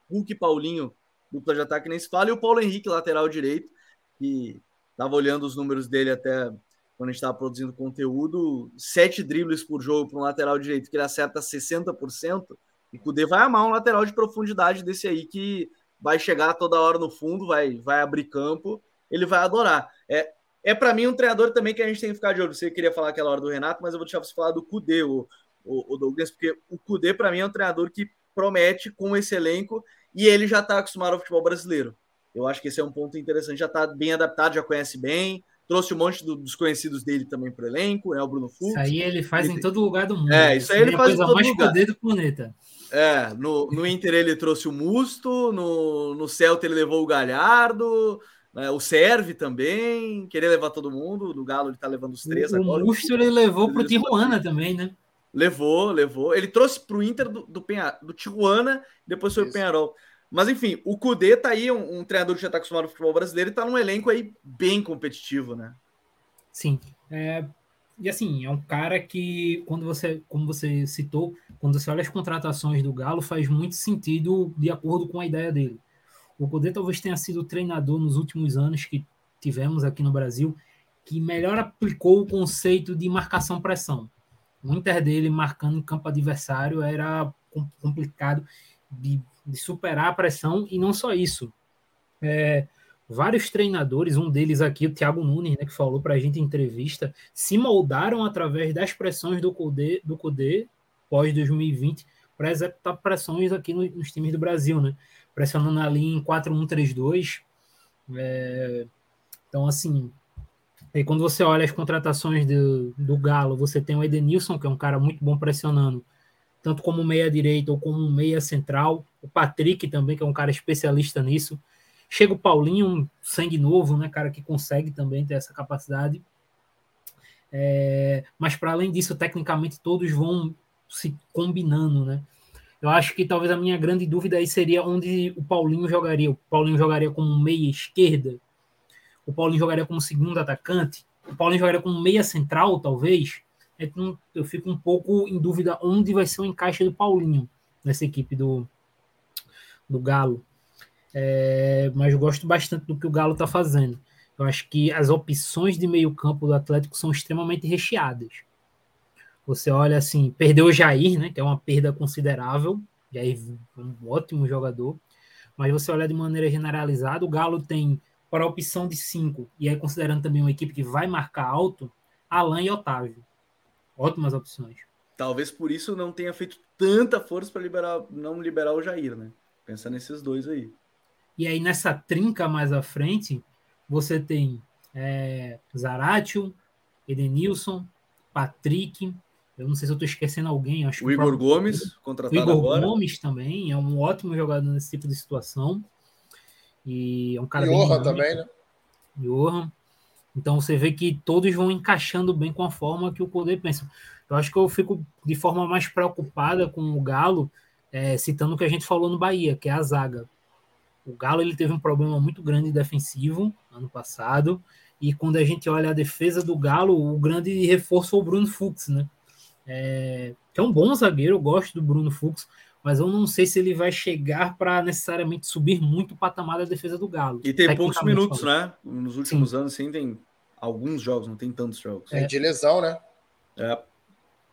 Hulk Paulinho, dupla de ataque nem se fala, e o Paulo Henrique, lateral direito, que estava olhando os números dele até quando a gente estava produzindo conteúdo, sete dribles por jogo para um lateral direito, que ele acerta 60%, e o Kudê vai amar um lateral de profundidade desse aí, que vai chegar toda hora no fundo, vai, vai abrir campo, ele vai adorar. É, é para mim um treinador também que a gente tem que ficar de olho. Você queria falar aquela hora do Renato, mas eu vou deixar você falar do Kudê, o, o, o Douglas, porque o Kudê para mim é um treinador que promete com esse elenco e ele já está acostumado ao futebol brasileiro. Eu acho que esse é um ponto interessante. Já está bem adaptado, já conhece bem. Trouxe um monte dos conhecidos dele também para o elenco, né? O Bruno Fux. Isso aí ele faz ele... em todo lugar do mundo. É, isso aí ele faz em todo mais lugar. do planeta. É, no, no Inter ele trouxe o Musto, no, no Celta ele levou o Galhardo, né, o Serve também, queria levar todo mundo, no Galo ele tá levando os três o, agora. O Musto ele levou para o Tijuana também, né? Levou, levou. Ele trouxe para o Inter do, do, Penha, do Tijuana, depois foi o Penharol. Mas enfim, o Cudê tá aí, um, um treinador que já está acostumado ao futebol brasileiro e tá num elenco aí bem competitivo, né? Sim. É, e assim, é um cara que, quando você, como você citou, quando você olha as contratações do Galo, faz muito sentido de acordo com a ideia dele. O Cudê talvez tenha sido o treinador nos últimos anos que tivemos aqui no Brasil que melhor aplicou o conceito de marcação-pressão. O Inter dele marcando em campo adversário era complicado de de superar a pressão e não só isso. É, vários treinadores, um deles aqui, o Thiago Nunes, né, que falou para a gente em entrevista, se moldaram através das pressões do Cudê, do Cudê pós 2020 para executar pressões aqui no, nos times do Brasil, né? Pressionando ali em 4-1-3-2. É, então, assim, e quando você olha as contratações do, do Galo, você tem o Edenilson, que é um cara muito bom pressionando, tanto como meia direita ou como meia central. O Patrick também, que é um cara especialista nisso. Chega o Paulinho, um sangue novo, né, cara, que consegue também ter essa capacidade. É, mas para além disso, tecnicamente todos vão se combinando, né? Eu acho que talvez a minha grande dúvida aí seria onde o Paulinho jogaria. O Paulinho jogaria como meia esquerda, o Paulinho jogaria como segundo atacante, o Paulinho jogaria como meia central, talvez. Então, eu fico um pouco em dúvida onde vai ser o encaixe do Paulinho nessa equipe do, do Galo. É, mas eu gosto bastante do que o Galo está fazendo. Eu acho que as opções de meio campo do Atlético são extremamente recheadas. Você olha assim, perdeu o Jair, né, que é uma perda considerável. Jair um ótimo jogador. Mas você olha de maneira generalizada, o Galo tem para a opção de cinco, e aí considerando também uma equipe que vai marcar alto, Alain e Otávio. Ótimas opções. Talvez por isso não tenha feito tanta força para liberar, não liberar o Jair, né? Pensa nesses dois aí. E aí nessa trinca mais à frente, você tem é, Zaratio, Edenilson, Patrick, eu não sei se eu estou esquecendo alguém. Acho o Igor Gomes, contratado o Igor agora. Gomes também é um ótimo jogador nesse tipo de situação. E é um cara Johan também, né? Johan. Então você vê que todos vão encaixando bem com a forma que o poder pensa. Eu acho que eu fico de forma mais preocupada com o Galo, é, citando o que a gente falou no Bahia, que é a zaga. O Galo ele teve um problema muito grande defensivo ano passado. E quando a gente olha a defesa do Galo, o grande reforço foi o Bruno Fux, né? É, que é um bom zagueiro, eu gosto do Bruno Fux, mas eu não sei se ele vai chegar para necessariamente subir muito o patamar da defesa do Galo. E tem poucos minutos, falando. né? Nos últimos sim. anos, sim, tem alguns jogos, não tem tantos jogos. É de lesão, né? É.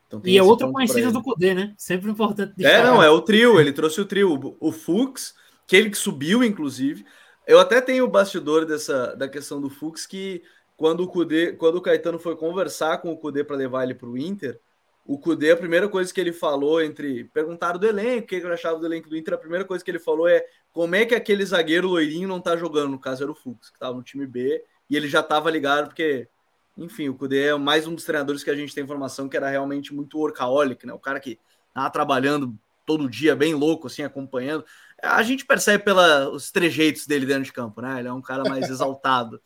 Então e é outra conhecida do Cudê, né? Sempre importante. É, não, é o trio, ele trouxe o trio. O Fux, que ele que subiu, inclusive. Eu até tenho o bastidor dessa da questão do Fux que quando o Cudê, quando o Caetano foi conversar com o Cudê para levar ele para o Inter, o Cudê, a primeira coisa que ele falou entre. Perguntaram do elenco, o que eu achava do elenco do Inter, a primeira coisa que ele falou é como é que aquele zagueiro loirinho não tá jogando. No caso era o Fux, que estava no time B, e ele já estava ligado, porque, enfim, o Cudê é mais um dos treinadores que a gente tem informação que era realmente muito workaholic, né? O cara que tava trabalhando todo dia, bem louco, assim, acompanhando. A gente percebe pelos trejeitos dele dentro de campo, né? Ele é um cara mais exaltado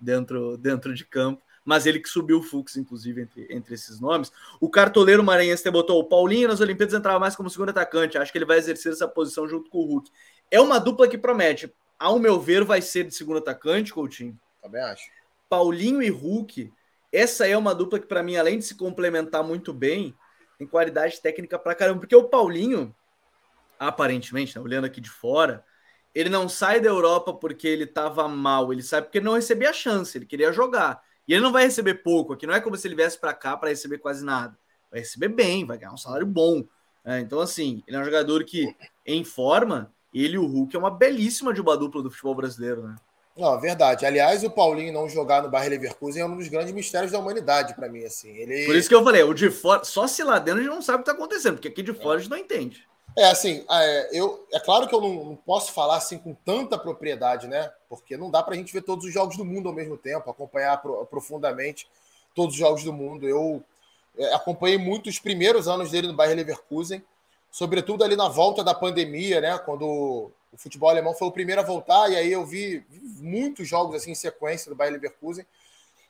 dentro, dentro de campo mas ele que subiu o Fux, inclusive, entre, entre esses nomes. O cartoleiro maranhense botou o Paulinho nas Olimpíadas entrava mais como segundo atacante. Acho que ele vai exercer essa posição junto com o Hulk. É uma dupla que promete. Ao meu ver, vai ser de segundo atacante, Coutinho. Também acho. Paulinho e Hulk, essa é uma dupla que, para mim, além de se complementar muito bem, tem qualidade técnica pra caramba. Porque o Paulinho, aparentemente, né, olhando aqui de fora, ele não sai da Europa porque ele estava mal, ele sai porque não recebia chance, ele queria jogar. E ele não vai receber pouco aqui, não é como se ele viesse para cá para receber quase nada. Vai receber bem, vai ganhar um salário bom. É, então, assim, ele é um jogador que, em forma, ele e o Hulk é uma belíssima de uma dupla do futebol brasileiro, né? Não, verdade. Aliás, o Paulinho não jogar no Bayer Leverkusen é um dos grandes mistérios da humanidade para mim, assim. Ele... Por isso que eu falei, o de fora, só se lá dentro a gente não sabe o que está acontecendo, porque aqui de fora é. a gente não entende. É assim, é, eu, é claro que eu não, não, posso falar assim com tanta propriedade, né? Porque não dá para a gente ver todos os jogos do mundo ao mesmo tempo, acompanhar pro, profundamente todos os jogos do mundo. Eu é, acompanhei muito os primeiros anos dele no Bayern Leverkusen, sobretudo ali na volta da pandemia, né? Quando o futebol alemão foi o primeiro a voltar, e aí eu vi, vi muitos jogos assim em sequência do Bayern Leverkusen.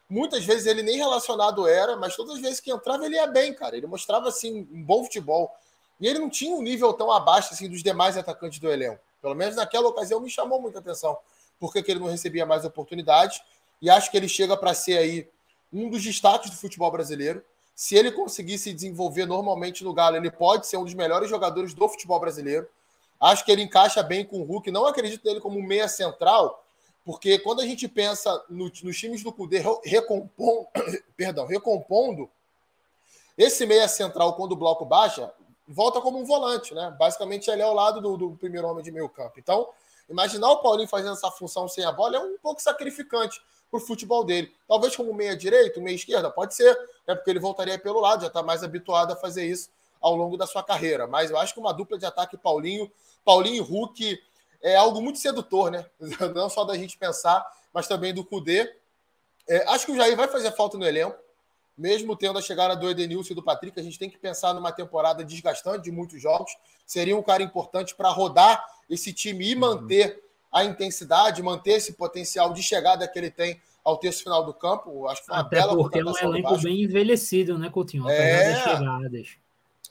Muitas vezes ele nem relacionado era, mas todas as vezes que entrava ele ia bem, cara. Ele mostrava assim um bom futebol. E ele não tinha um nível tão abaixo assim, dos demais atacantes do elenco. Pelo menos naquela ocasião me chamou muita atenção. Porque que ele não recebia mais oportunidades. E acho que ele chega para ser aí um dos destaques do futebol brasileiro. Se ele conseguir se desenvolver normalmente no Galo, ele pode ser um dos melhores jogadores do futebol brasileiro. Acho que ele encaixa bem com o Hulk. Não acredito nele como meia central, porque quando a gente pensa no, nos times do Cudê recompon, perdão, recompondo, esse meia central, quando o bloco baixa, volta como um volante, né? Basicamente ele é ao lado do, do primeiro homem de meio campo. Então, imaginar o Paulinho fazendo essa função sem a bola é um pouco sacrificante para o futebol dele. Talvez como meia direita, meia esquerda, pode ser, né? porque ele voltaria pelo lado, já está mais habituado a fazer isso ao longo da sua carreira. Mas eu acho que uma dupla de ataque Paulinho, Paulinho e Hulk é algo muito sedutor, né? Não só da gente pensar, mas também do Cudê. É, acho que o Jair vai fazer falta no elenco mesmo tendo a chegada do Edenilson e do Patrick, a gente tem que pensar numa temporada desgastante de muitos jogos. Seria um cara importante para rodar esse time e manter a intensidade, manter esse potencial de chegada que ele tem ao terço final do campo. Acho que foi uma Até bela porque é um elenco bem envelhecido, né, Coutinho? É... chegadas.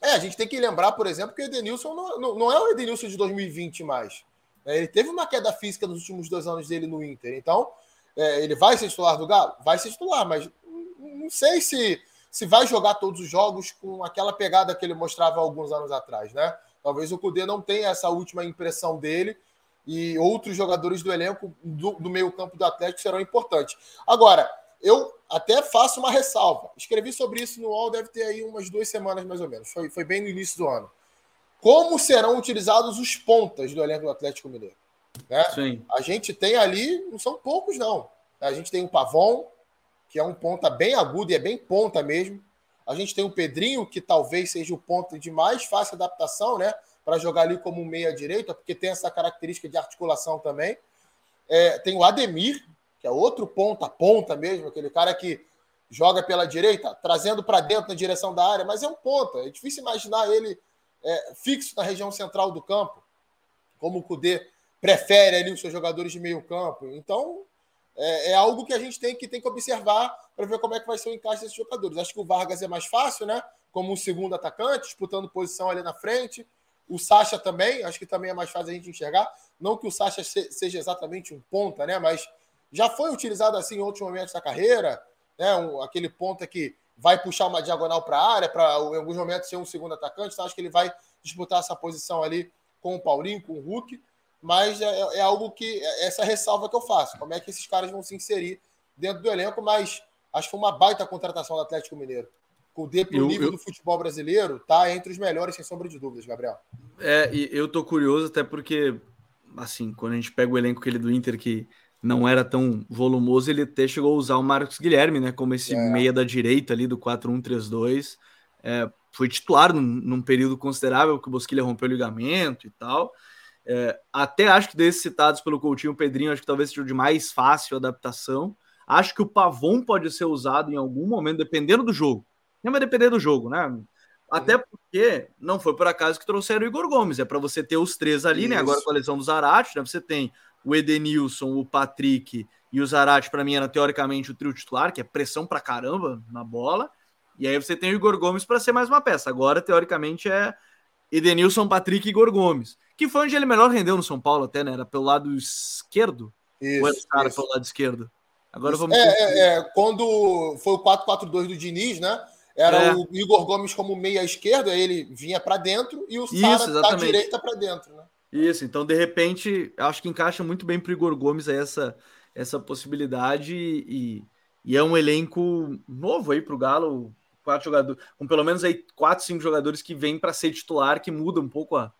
É, a gente tem que lembrar, por exemplo, que o Edenilson não, não, não é o Edenilson de 2020 mais. É, ele teve uma queda física nos últimos dois anos dele no Inter. Então, é, ele vai ser titular do Galo? Vai ser titular, mas não sei se, se vai jogar todos os jogos com aquela pegada que ele mostrava alguns anos atrás, né? Talvez o Cudê não tenha essa última impressão dele e outros jogadores do elenco do, do meio campo do Atlético serão importantes. Agora, eu até faço uma ressalva. Escrevi sobre isso no UOL, deve ter aí umas duas semanas mais ou menos. Foi, foi bem no início do ano. Como serão utilizados os pontas do elenco do Atlético Mineiro? Né? Sim. A gente tem ali, não são poucos, não. A gente tem o Pavon, que é um ponta bem agudo e é bem ponta mesmo. A gente tem o Pedrinho, que talvez seja o ponto de mais fácil adaptação, né? para jogar ali como meia direita, porque tem essa característica de articulação também. É, tem o Ademir, que é outro ponta ponta mesmo, aquele cara que joga pela direita, trazendo para dentro na direção da área, mas é um ponta. É difícil imaginar ele é, fixo na região central do campo, como o Cudê prefere ali os seus jogadores de meio campo. Então, é, é, algo que a gente tem que, tem que observar para ver como é que vai ser o encaixe desses jogadores. Acho que o Vargas é mais fácil, né? Como um segundo atacante, disputando posição ali na frente. O Sacha também, acho que também é mais fácil a gente enxergar. Não que o Sacha seja exatamente um ponta, né? Mas já foi utilizado assim em outros momentos da carreira, né? Um, aquele ponta que vai puxar uma diagonal para a área, para em alguns momentos ser um segundo atacante. Então acho que ele vai disputar essa posição ali com o Paulinho, com o Hulk mas é, é, algo que é essa ressalva que eu faço. Como é que esses caras vão se inserir dentro do elenco? Mas acho que foi uma baita contratação do Atlético Mineiro. O para o nível eu... do futebol brasileiro tá entre os melhores, sem sombra de dúvidas, Gabriel. É, e eu tô curioso até porque, assim, quando a gente pega o elenco aquele do Inter que não era tão volumoso, ele até chegou a usar o Marcos Guilherme, né, como esse é. meia da direita ali do 4-1-3-2. É, foi titular num, num, período considerável que o Bosquilha rompeu o ligamento e tal. É, até acho que desses citados pelo Coutinho, o Pedrinho, acho que talvez seja o de mais fácil adaptação. Acho que o Pavon pode ser usado em algum momento, dependendo do jogo. Não vai depender do jogo, né? Até porque não foi por acaso que trouxeram o Igor Gomes. É para você ter os três ali, Isso. né? Agora com a lesão do Zarate, né? Você tem o Edenilson, o Patrick e o Zarate, para mim, era teoricamente o trio titular, que é pressão pra caramba na bola. E aí você tem o Igor Gomes para ser mais uma peça. Agora, teoricamente, é Edenilson, Patrick e Igor Gomes que foi onde ele melhor rendeu no São Paulo, até, né? Era pelo lado esquerdo. Isso, Ou era cara pelo lado esquerdo? Agora vamos. É, é, é, quando foi o 4-4-2 do Diniz, né? Era é. o Igor Gomes como meia esquerda, ele vinha para dentro e o Sara da direita para dentro, né? Isso, então de repente, acho que encaixa muito bem para o Igor Gomes essa, essa possibilidade e, e é um elenco novo aí para o Galo, quatro jogadores, com pelo menos aí quatro, cinco jogadores que vêm para ser titular, que muda um pouco a,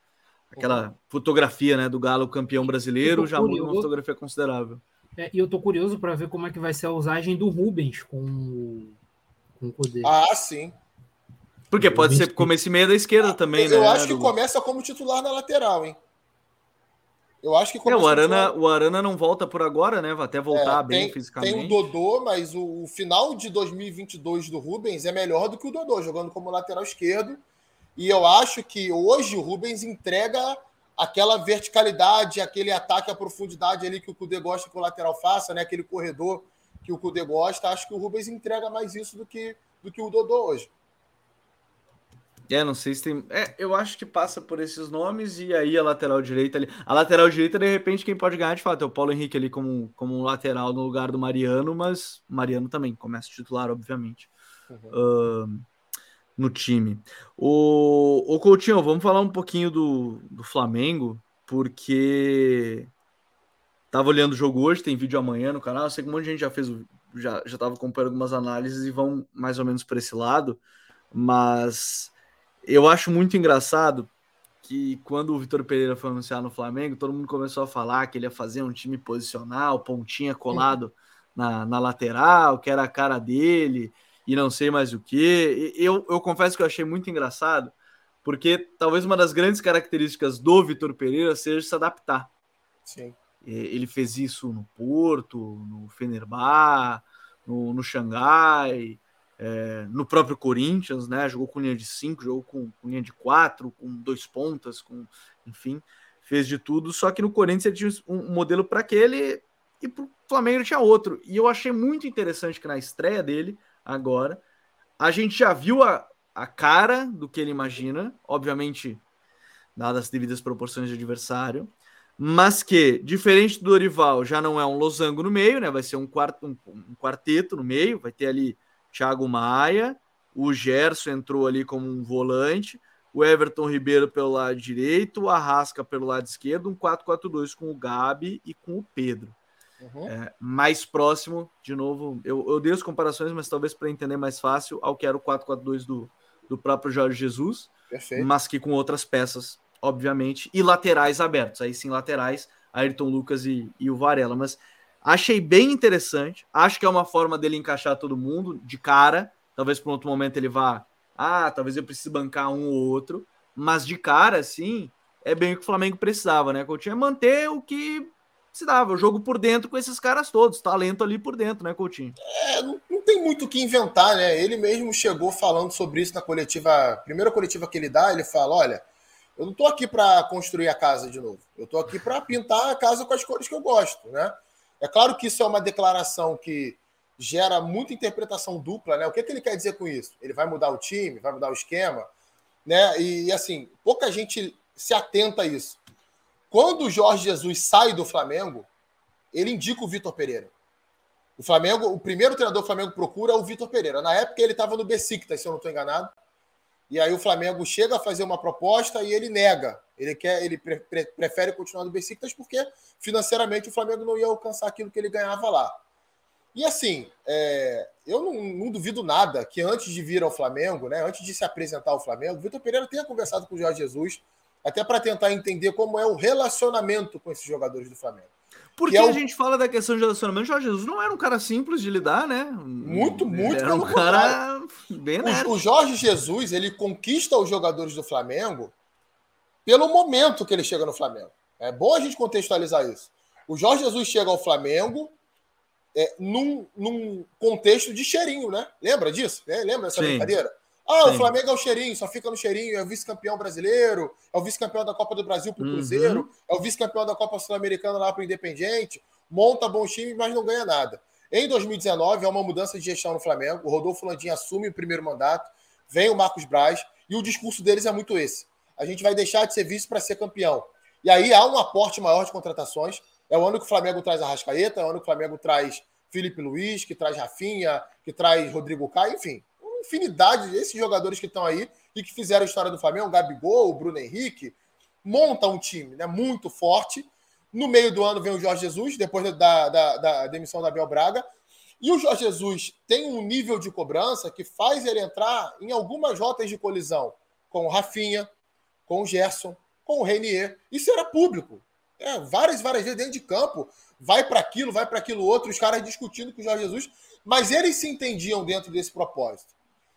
aquela fotografia né, do Galo campeão brasileiro, já muda uma fotografia considerável. É, e eu tô curioso para ver como é que vai ser a usagem do Rubens com, com o poder. Ah, sim. Porque pode ser como esse meio da esquerda ah, também, eu né? Eu acho que do... começa como titular na lateral, hein? Eu acho que é, o Arana, o Arana não volta por agora, né? Vai até voltar é, bem tem, fisicamente. Tem o Dodô, mas o, o, final de 2022 do Rubens é melhor do que o Dodô, jogando como lateral esquerdo e eu acho que hoje o Rubens entrega aquela verticalidade, aquele ataque à profundidade ali que o Cudê gosta que o lateral faça, né? aquele corredor que o Cudê gosta. Acho que o Rubens entrega mais isso do que, do que o Dodô hoje. É, não sei se tem. É, eu acho que passa por esses nomes e aí a lateral direita ali. A lateral direita, de repente, quem pode ganhar de fato é o Paulo Henrique ali como, como um lateral no lugar do Mariano, mas Mariano também começa titular, obviamente. Uhum. Uh, no time. O, o Coutinho, vamos falar um pouquinho do, do Flamengo, porque tava olhando o jogo hoje, tem vídeo amanhã no canal. Eu sei que um monte de gente já fez, já, já tava acompanhando algumas análises e vão mais ou menos para esse lado, mas eu acho muito engraçado que quando o Vitor Pereira foi anunciar no Flamengo, todo mundo começou a falar que ele ia fazer um time posicional, pontinha colado na, na lateral, que era a cara dele e não sei mais o que. Eu, eu confesso que eu achei muito engraçado, porque talvez uma das grandes características do Vitor Pereira seja se adaptar. Sim. Ele fez isso no Porto, no Fenerbah, no, no Xangai, é, no próprio Corinthians, né? Jogou com linha de 5, jogou com, com, linha de 4, com dois pontas, com enfim, fez de tudo. Só que no Corinthians ele tinha um modelo para aquele e para o Flamengo ele tinha outro. E eu achei muito interessante que na estreia dele agora. A gente já viu a, a cara do que ele imagina, obviamente, dadas as devidas proporções de adversário, mas que, diferente do Dorival, já não é um losango no meio, né? Vai ser um, quarto, um, um quarteto no meio, vai ter ali Thiago Maia, o Gerson entrou ali como um volante, o Everton Ribeiro pelo lado direito, o Arrasca pelo lado esquerdo, um 4-4-2 com o Gabi e com o Pedro. Uhum. É, mais próximo, de novo, eu, eu dei as comparações, mas talvez para entender mais fácil, ao que era o 4-4-2 do, do próprio Jorge Jesus, Perfeito. mas que com outras peças, obviamente, e laterais abertos, aí sim, laterais, Ayrton Lucas e, e o Varela. Mas achei bem interessante, acho que é uma forma dele encaixar todo mundo de cara, talvez por outro momento ele vá, ah, talvez eu precise bancar um ou outro, Mas de cara, assim, é bem o que o Flamengo precisava, né? Coutinho é manter o que se dava, jogo por dentro com esses caras todos, talento ali por dentro, né, Coutinho? É, não, não tem muito o que inventar, né? Ele mesmo chegou falando sobre isso na coletiva, primeira coletiva que ele dá, ele fala, olha, eu não tô aqui para construir a casa de novo, eu tô aqui para pintar a casa com as cores que eu gosto, né? É claro que isso é uma declaração que gera muita interpretação dupla, né? O que, que ele quer dizer com isso? Ele vai mudar o time, vai mudar o esquema, né? E assim, pouca gente se atenta a isso. Quando o Jorge Jesus sai do Flamengo, ele indica o Vitor Pereira. O Flamengo, o primeiro treinador do Flamengo procura é o Vitor Pereira. Na época ele estava no Besiktas, se eu não estou enganado. E aí o Flamengo chega a fazer uma proposta e ele nega. Ele quer, ele pre prefere continuar no Besiktas porque financeiramente o Flamengo não ia alcançar aquilo que ele ganhava lá. E assim, é, eu não, não, duvido nada que antes de vir ao Flamengo, né, antes de se apresentar ao Flamengo, Vitor Pereira tenha conversado com o Jorge Jesus até para tentar entender como é o relacionamento com esses jogadores do Flamengo. Porque é a gente fala da questão de relacionamento, Jorge Jesus não era um cara simples de lidar, né? Muito, muito. Era um cara bem o, o Jorge Jesus, ele conquista os jogadores do Flamengo pelo momento que ele chega no Flamengo. É bom a gente contextualizar isso. O Jorge Jesus chega ao Flamengo é, num, num contexto de cheirinho, né? Lembra disso? Né? Lembra dessa Sim. brincadeira? Ah, Sim. o Flamengo é o cheirinho, só fica no cheirinho, é o vice-campeão brasileiro, é o vice-campeão da Copa do Brasil para o uhum. Cruzeiro, é o vice-campeão da Copa Sul-Americana lá para o Independente, monta bom time, mas não ganha nada. Em 2019, há uma mudança de gestão no Flamengo, o Rodolfo Landim assume o primeiro mandato, vem o Marcos Braz, e o discurso deles é muito esse. A gente vai deixar de ser vice para ser campeão. E aí há um aporte maior de contratações. É o ano que o Flamengo traz a Rascaeta, é o ano que o Flamengo traz Felipe Luiz, que traz Rafinha, que traz Rodrigo Caio, enfim infinidade desses jogadores que estão aí e que fizeram a história do Flamengo, o Gabigol, o Bruno Henrique, monta um time né, muito forte. No meio do ano vem o Jorge Jesus, depois da, da, da demissão da Abel Braga. E o Jorge Jesus tem um nível de cobrança que faz ele entrar em algumas rotas de colisão com o Rafinha, com o Gerson, com o Renier. Isso era público. É, várias, várias vezes dentro de campo. Vai para aquilo, vai para aquilo outro, os caras discutindo com o Jorge Jesus. Mas eles se entendiam dentro desse propósito.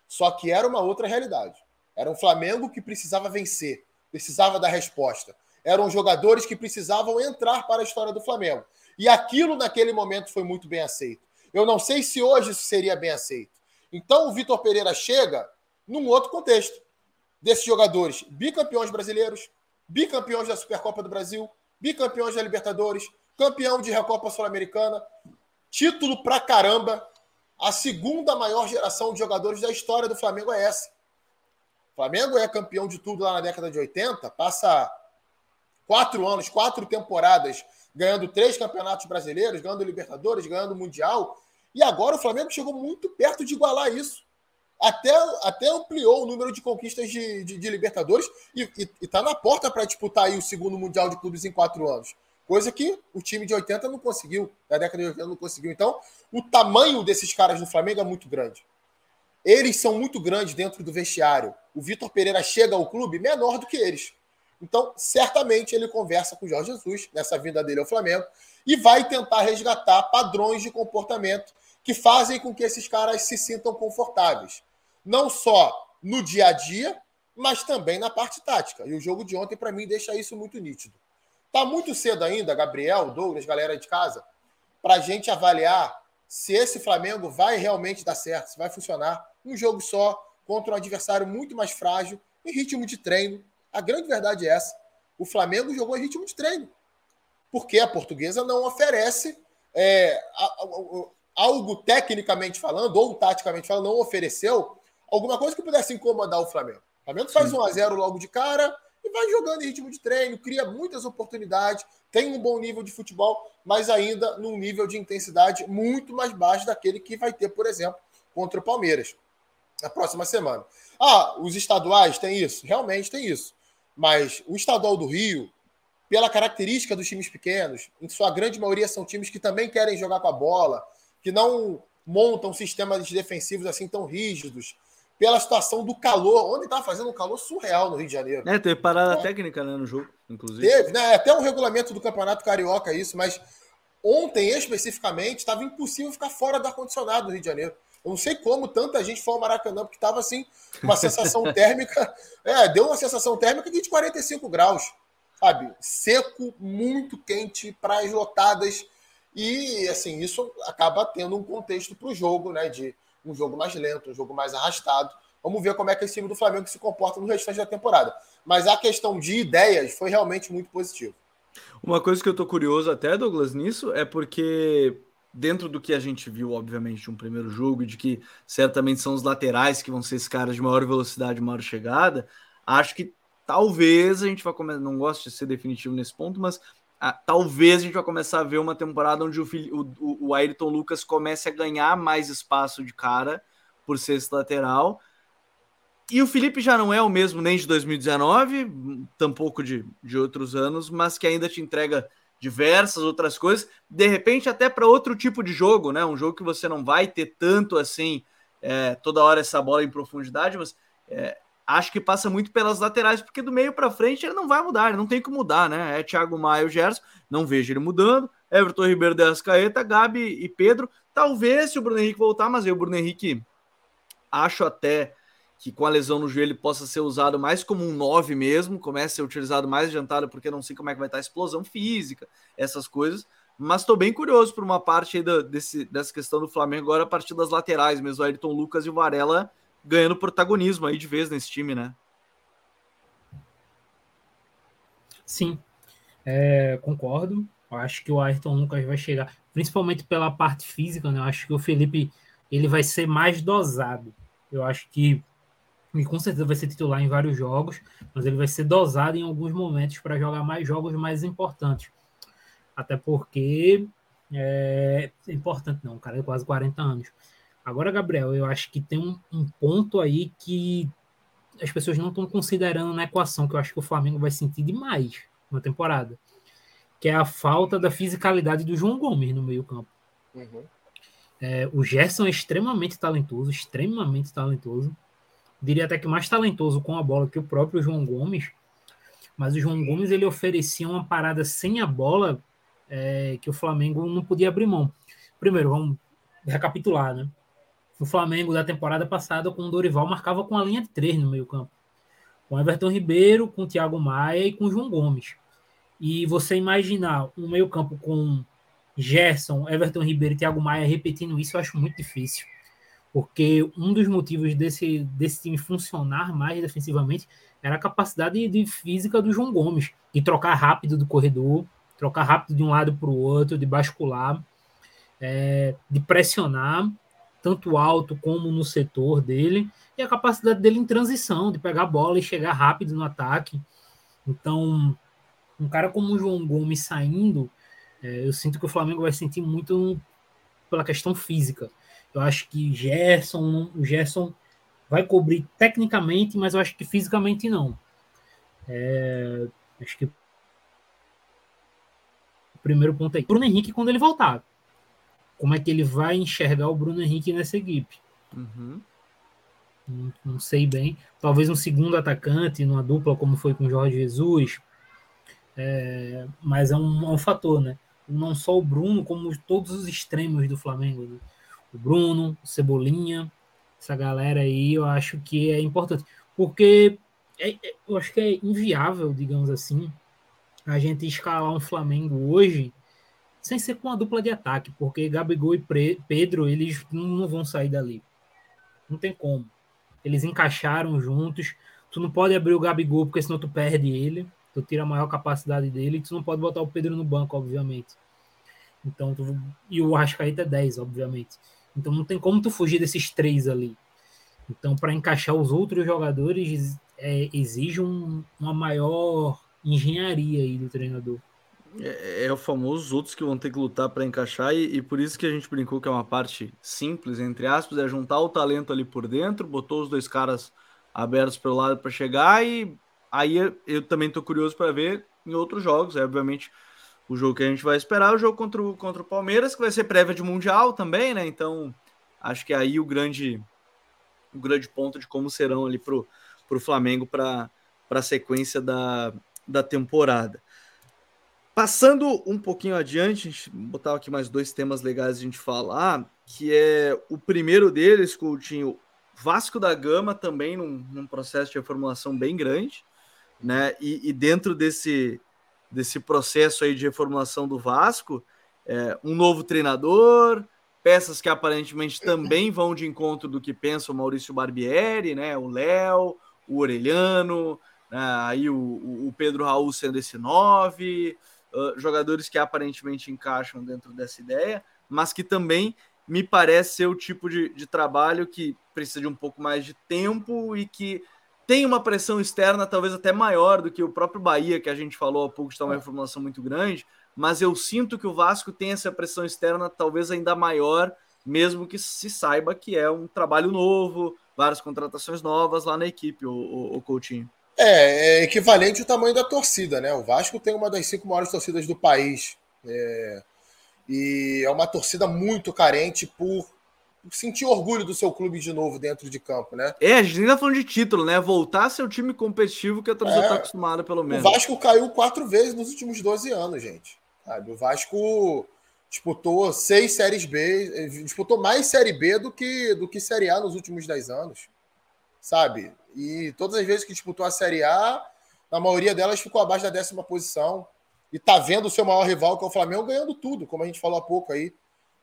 Só que era uma outra realidade. Era um Flamengo que precisava vencer, precisava dar resposta. Eram jogadores que precisavam entrar para a história do Flamengo. E aquilo naquele momento foi muito bem aceito. Eu não sei se hoje isso seria bem aceito. Então o Vitor Pereira chega num outro contexto. Desses jogadores bicampeões brasileiros, bicampeões da Supercopa do Brasil, bicampeões da Libertadores, campeão de Recopa Sul-Americana, título pra caramba, a segunda maior geração de jogadores da história do Flamengo é essa. O Flamengo é campeão de tudo lá na década de 80, passa quatro anos, quatro temporadas, ganhando três campeonatos brasileiros, ganhando Libertadores, ganhando Mundial. E agora o Flamengo chegou muito perto de igualar isso. Até, até ampliou o número de conquistas de, de, de Libertadores e está na porta para disputar aí o segundo Mundial de Clubes em quatro anos. Coisa que o time de 80 não conseguiu, na década de 80 não conseguiu. Então, o tamanho desses caras no Flamengo é muito grande. Eles são muito grandes dentro do vestiário. O Vitor Pereira chega ao clube menor do que eles. Então, certamente ele conversa com o Jorge Jesus nessa vinda dele ao Flamengo e vai tentar resgatar padrões de comportamento que fazem com que esses caras se sintam confortáveis. Não só no dia a dia, mas também na parte tática. E o jogo de ontem, para mim, deixa isso muito nítido. Está muito cedo ainda, Gabriel, Douglas, galera de casa, para a gente avaliar se esse Flamengo vai realmente dar certo, se vai funcionar. Um jogo só, contra um adversário muito mais frágil, em ritmo de treino. A grande verdade é essa. O Flamengo jogou em ritmo de treino. Porque a portuguesa não oferece é, algo tecnicamente falando, ou taticamente falando, não ofereceu alguma coisa que pudesse incomodar o Flamengo. O Flamengo faz 1 a 0 logo de cara, e vai jogando em ritmo de treino, cria muitas oportunidades, tem um bom nível de futebol, mas ainda num nível de intensidade muito mais baixo daquele que vai ter, por exemplo, contra o Palmeiras na próxima semana. Ah, os estaduais têm isso? Realmente tem isso. Mas o estadual do Rio, pela característica dos times pequenos, em sua grande maioria são times que também querem jogar com a bola, que não montam sistemas defensivos assim tão rígidos, pela situação do calor. Ontem estava fazendo um calor surreal no Rio de Janeiro. É, teve parada é. técnica né, no jogo, inclusive. Teve, né? Até o regulamento do Campeonato Carioca, isso, mas ontem especificamente estava impossível ficar fora do ar-condicionado no Rio de Janeiro. Eu não sei como tanta gente foi ao Maracanã, porque estava assim, uma sensação térmica. É, deu uma sensação térmica de 45 graus, sabe? Seco, muito quente, praias lotadas. E assim, isso acaba tendo um contexto para o jogo, né? De um jogo mais lento, um jogo mais arrastado. Vamos ver como é que esse time do Flamengo se comporta no restante da temporada. Mas a questão de ideias foi realmente muito positiva. Uma coisa que eu tô curioso até, Douglas, nisso é porque dentro do que a gente viu, obviamente, de um primeiro jogo, de que certamente são os laterais que vão ser esses caras de maior velocidade, maior chegada, acho que talvez a gente vai começar, não gosto de ser definitivo nesse ponto, mas ah, talvez a gente vai começar a ver uma temporada onde o, o, o Ayrton Lucas comece a ganhar mais espaço de cara por ser lateral, e o Felipe já não é o mesmo nem de 2019, tampouco de, de outros anos, mas que ainda te entrega diversas outras coisas, de repente até para outro tipo de jogo, né? Um jogo que você não vai ter tanto assim é, toda hora essa bola em profundidade, mas é, acho que passa muito pelas laterais, porque do meio para frente ele não vai mudar, ele não tem que mudar, né? É Thiago Maia e Gerson, não vejo ele mudando. Everton Ribeiro de Ascaeta, Gabi e Pedro. Talvez se o Bruno Henrique voltar, mas eu, o Bruno Henrique, acho até que com a lesão no joelho possa ser usado mais como um 9 mesmo, comece a ser utilizado mais adiantado, porque não sei como é que vai estar a explosão física, essas coisas. Mas estou bem curioso por uma parte aí da, desse, dessa questão do Flamengo agora a partir das laterais, mesmo o Ayrton Lucas e o Varela ganhando protagonismo aí de vez nesse time, né? Sim, é, concordo. Acho que o Ayrton Lucas vai chegar, principalmente pela parte física, né? Eu acho que o Felipe ele vai ser mais dosado. Eu acho que e com certeza vai ser titular em vários jogos, mas ele vai ser dosado em alguns momentos para jogar mais jogos mais importantes. Até porque é, é importante, não, o cara é quase 40 anos. Agora, Gabriel, eu acho que tem um, um ponto aí que as pessoas não estão considerando na equação, que eu acho que o Flamengo vai sentir demais na temporada, que é a falta da fisicalidade do João Gomes no meio-campo. Uhum. É, o Gerson é extremamente talentoso, extremamente talentoso diria até que mais talentoso com a bola que o próprio João Gomes, mas o João Gomes ele oferecia uma parada sem a bola é, que o Flamengo não podia abrir mão. Primeiro, vamos recapitular, né? O Flamengo da temporada passada com o Dorival marcava com a linha de três no meio campo. Com Everton Ribeiro, com Thiago Maia e com João Gomes. E você imaginar um meio campo com Gerson, Everton Ribeiro e Thiago Maia repetindo isso, eu acho muito difícil porque um dos motivos desse, desse time funcionar mais defensivamente era a capacidade de física do João Gomes, de trocar rápido do corredor, trocar rápido de um lado para o outro, de bascular, é, de pressionar tanto alto como no setor dele, e a capacidade dele em transição, de pegar a bola e chegar rápido no ataque. Então, um cara como o João Gomes saindo, é, eu sinto que o Flamengo vai sentir muito pela questão física. Eu acho que Gerson, o Gerson vai cobrir tecnicamente, mas eu acho que fisicamente não. É, acho que o primeiro ponto é Bruno Henrique quando ele voltar. Como é que ele vai enxergar o Bruno Henrique nessa equipe? Uhum. Não, não, sei bem. Talvez um segundo atacante, numa dupla, como foi com o Jorge Jesus. É, mas é um, é um fator, né? Não só o Bruno, como todos os extremos do Flamengo. Né? o Bruno, o Cebolinha, essa galera aí, eu acho que é importante. Porque é, é, eu acho que é inviável, digamos assim, a gente escalar um Flamengo hoje sem ser com uma dupla de ataque, porque Gabigol e Pedro, eles não vão sair dali. Não tem como. Eles encaixaram juntos. Tu não pode abrir o Gabigol, porque senão tu perde ele. Tu tira a maior capacidade dele. Tu não pode botar o Pedro no banco, obviamente. Então, tu... e o Arrascaeta é 10, obviamente. Então não tem como tu fugir desses três ali. Então, para encaixar os outros jogadores, é, exige um, uma maior engenharia aí do treinador. É, é, o famoso outros que vão ter que lutar para encaixar, e, e, por isso que a gente brincou que é uma parte simples, entre aspas, é juntar o talento ali por dentro, botou os dois caras abertos pelo lado para chegar, e aí eu também estou curioso para ver em outros jogos, é, obviamente o jogo que a gente vai esperar é o jogo contra o, contra o Palmeiras, que vai ser prévia de Mundial também, né? Então, acho que aí o grande, o grande ponto de como serão ali pro, pro Flamengo para a sequência da, da temporada. Passando um pouquinho adiante, a gente botar aqui mais dois temas legais a gente falar, que é o primeiro deles, Coutinho, Vasco da Gama também num, num processo de reformulação bem grande, né? E, e, dentro desse, desse processo aí de reformulação do Vasco, é, um novo treinador, peças que aparentemente também vão de encontro do que pensa o Maurício Barbieri, né? O Léo, o Orelhano, né? aí o, o, Pedro Raul sendo esse nove, uh, jogadores que aparentemente encaixam dentro dessa ideia, mas que também me parece ser o tipo de, de trabalho que precisa de um pouco mais de tempo e que tem uma pressão externa talvez até maior do que o próprio Bahia, que a gente falou há pouco, está uma reformulação muito grande, mas eu sinto que o Vasco tem essa pressão externa talvez ainda maior, mesmo que se saiba que é um trabalho novo, várias contratações novas lá na equipe, o, o, o Coutinho. É, é equivalente ao tamanho da torcida, né? O Vasco tem uma das cinco maiores torcidas do país. É, e é uma torcida muito carente por sentir orgulho do seu clube de novo dentro de campo, né? É, a gente ainda tá falando de título, né? Voltar a ser o time competitivo que a torcida está é, acostumada, pelo menos. O Vasco caiu quatro vezes nos últimos 12 anos, gente. Sabe? O Vasco disputou seis séries B, disputou mais Série B do que, do que Série A nos últimos 10 anos, sabe? E todas as vezes que disputou a Série A, na maioria delas ficou abaixo da décima posição. E tá vendo o seu maior rival, que é o Flamengo, ganhando tudo, como a gente falou há pouco aí.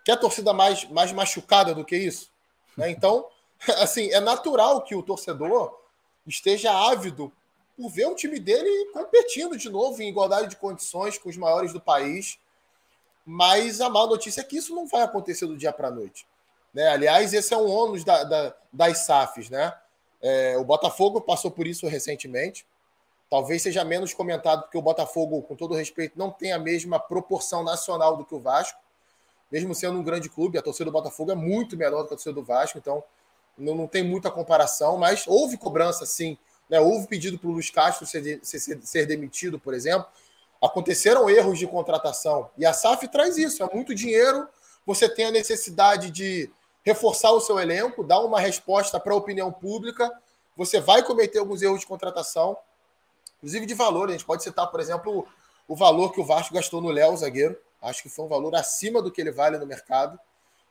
Quer torcida mais, mais machucada do que isso? Né? Então, assim, é natural que o torcedor esteja ávido por ver o time dele competindo de novo em igualdade de condições com os maiores do país. Mas a má notícia é que isso não vai acontecer do dia para a noite. Né? Aliás, esse é um ônus da, da, das SAFs. Né? É, o Botafogo passou por isso recentemente. Talvez seja menos comentado, porque o Botafogo, com todo respeito, não tem a mesma proporção nacional do que o Vasco mesmo sendo um grande clube, a torcida do Botafogo é muito menor do que a torcida do Vasco, então não, não tem muita comparação, mas houve cobrança sim. Né? Houve pedido para o Luiz Castro ser, ser, ser demitido, por exemplo. Aconteceram erros de contratação. E a SAF traz isso: é muito dinheiro, você tem a necessidade de reforçar o seu elenco, dar uma resposta para a opinião pública, você vai cometer alguns erros de contratação, inclusive de valor. A gente pode citar, por exemplo, o valor que o Vasco gastou no Léo, zagueiro. Acho que foi um valor acima do que ele vale no mercado.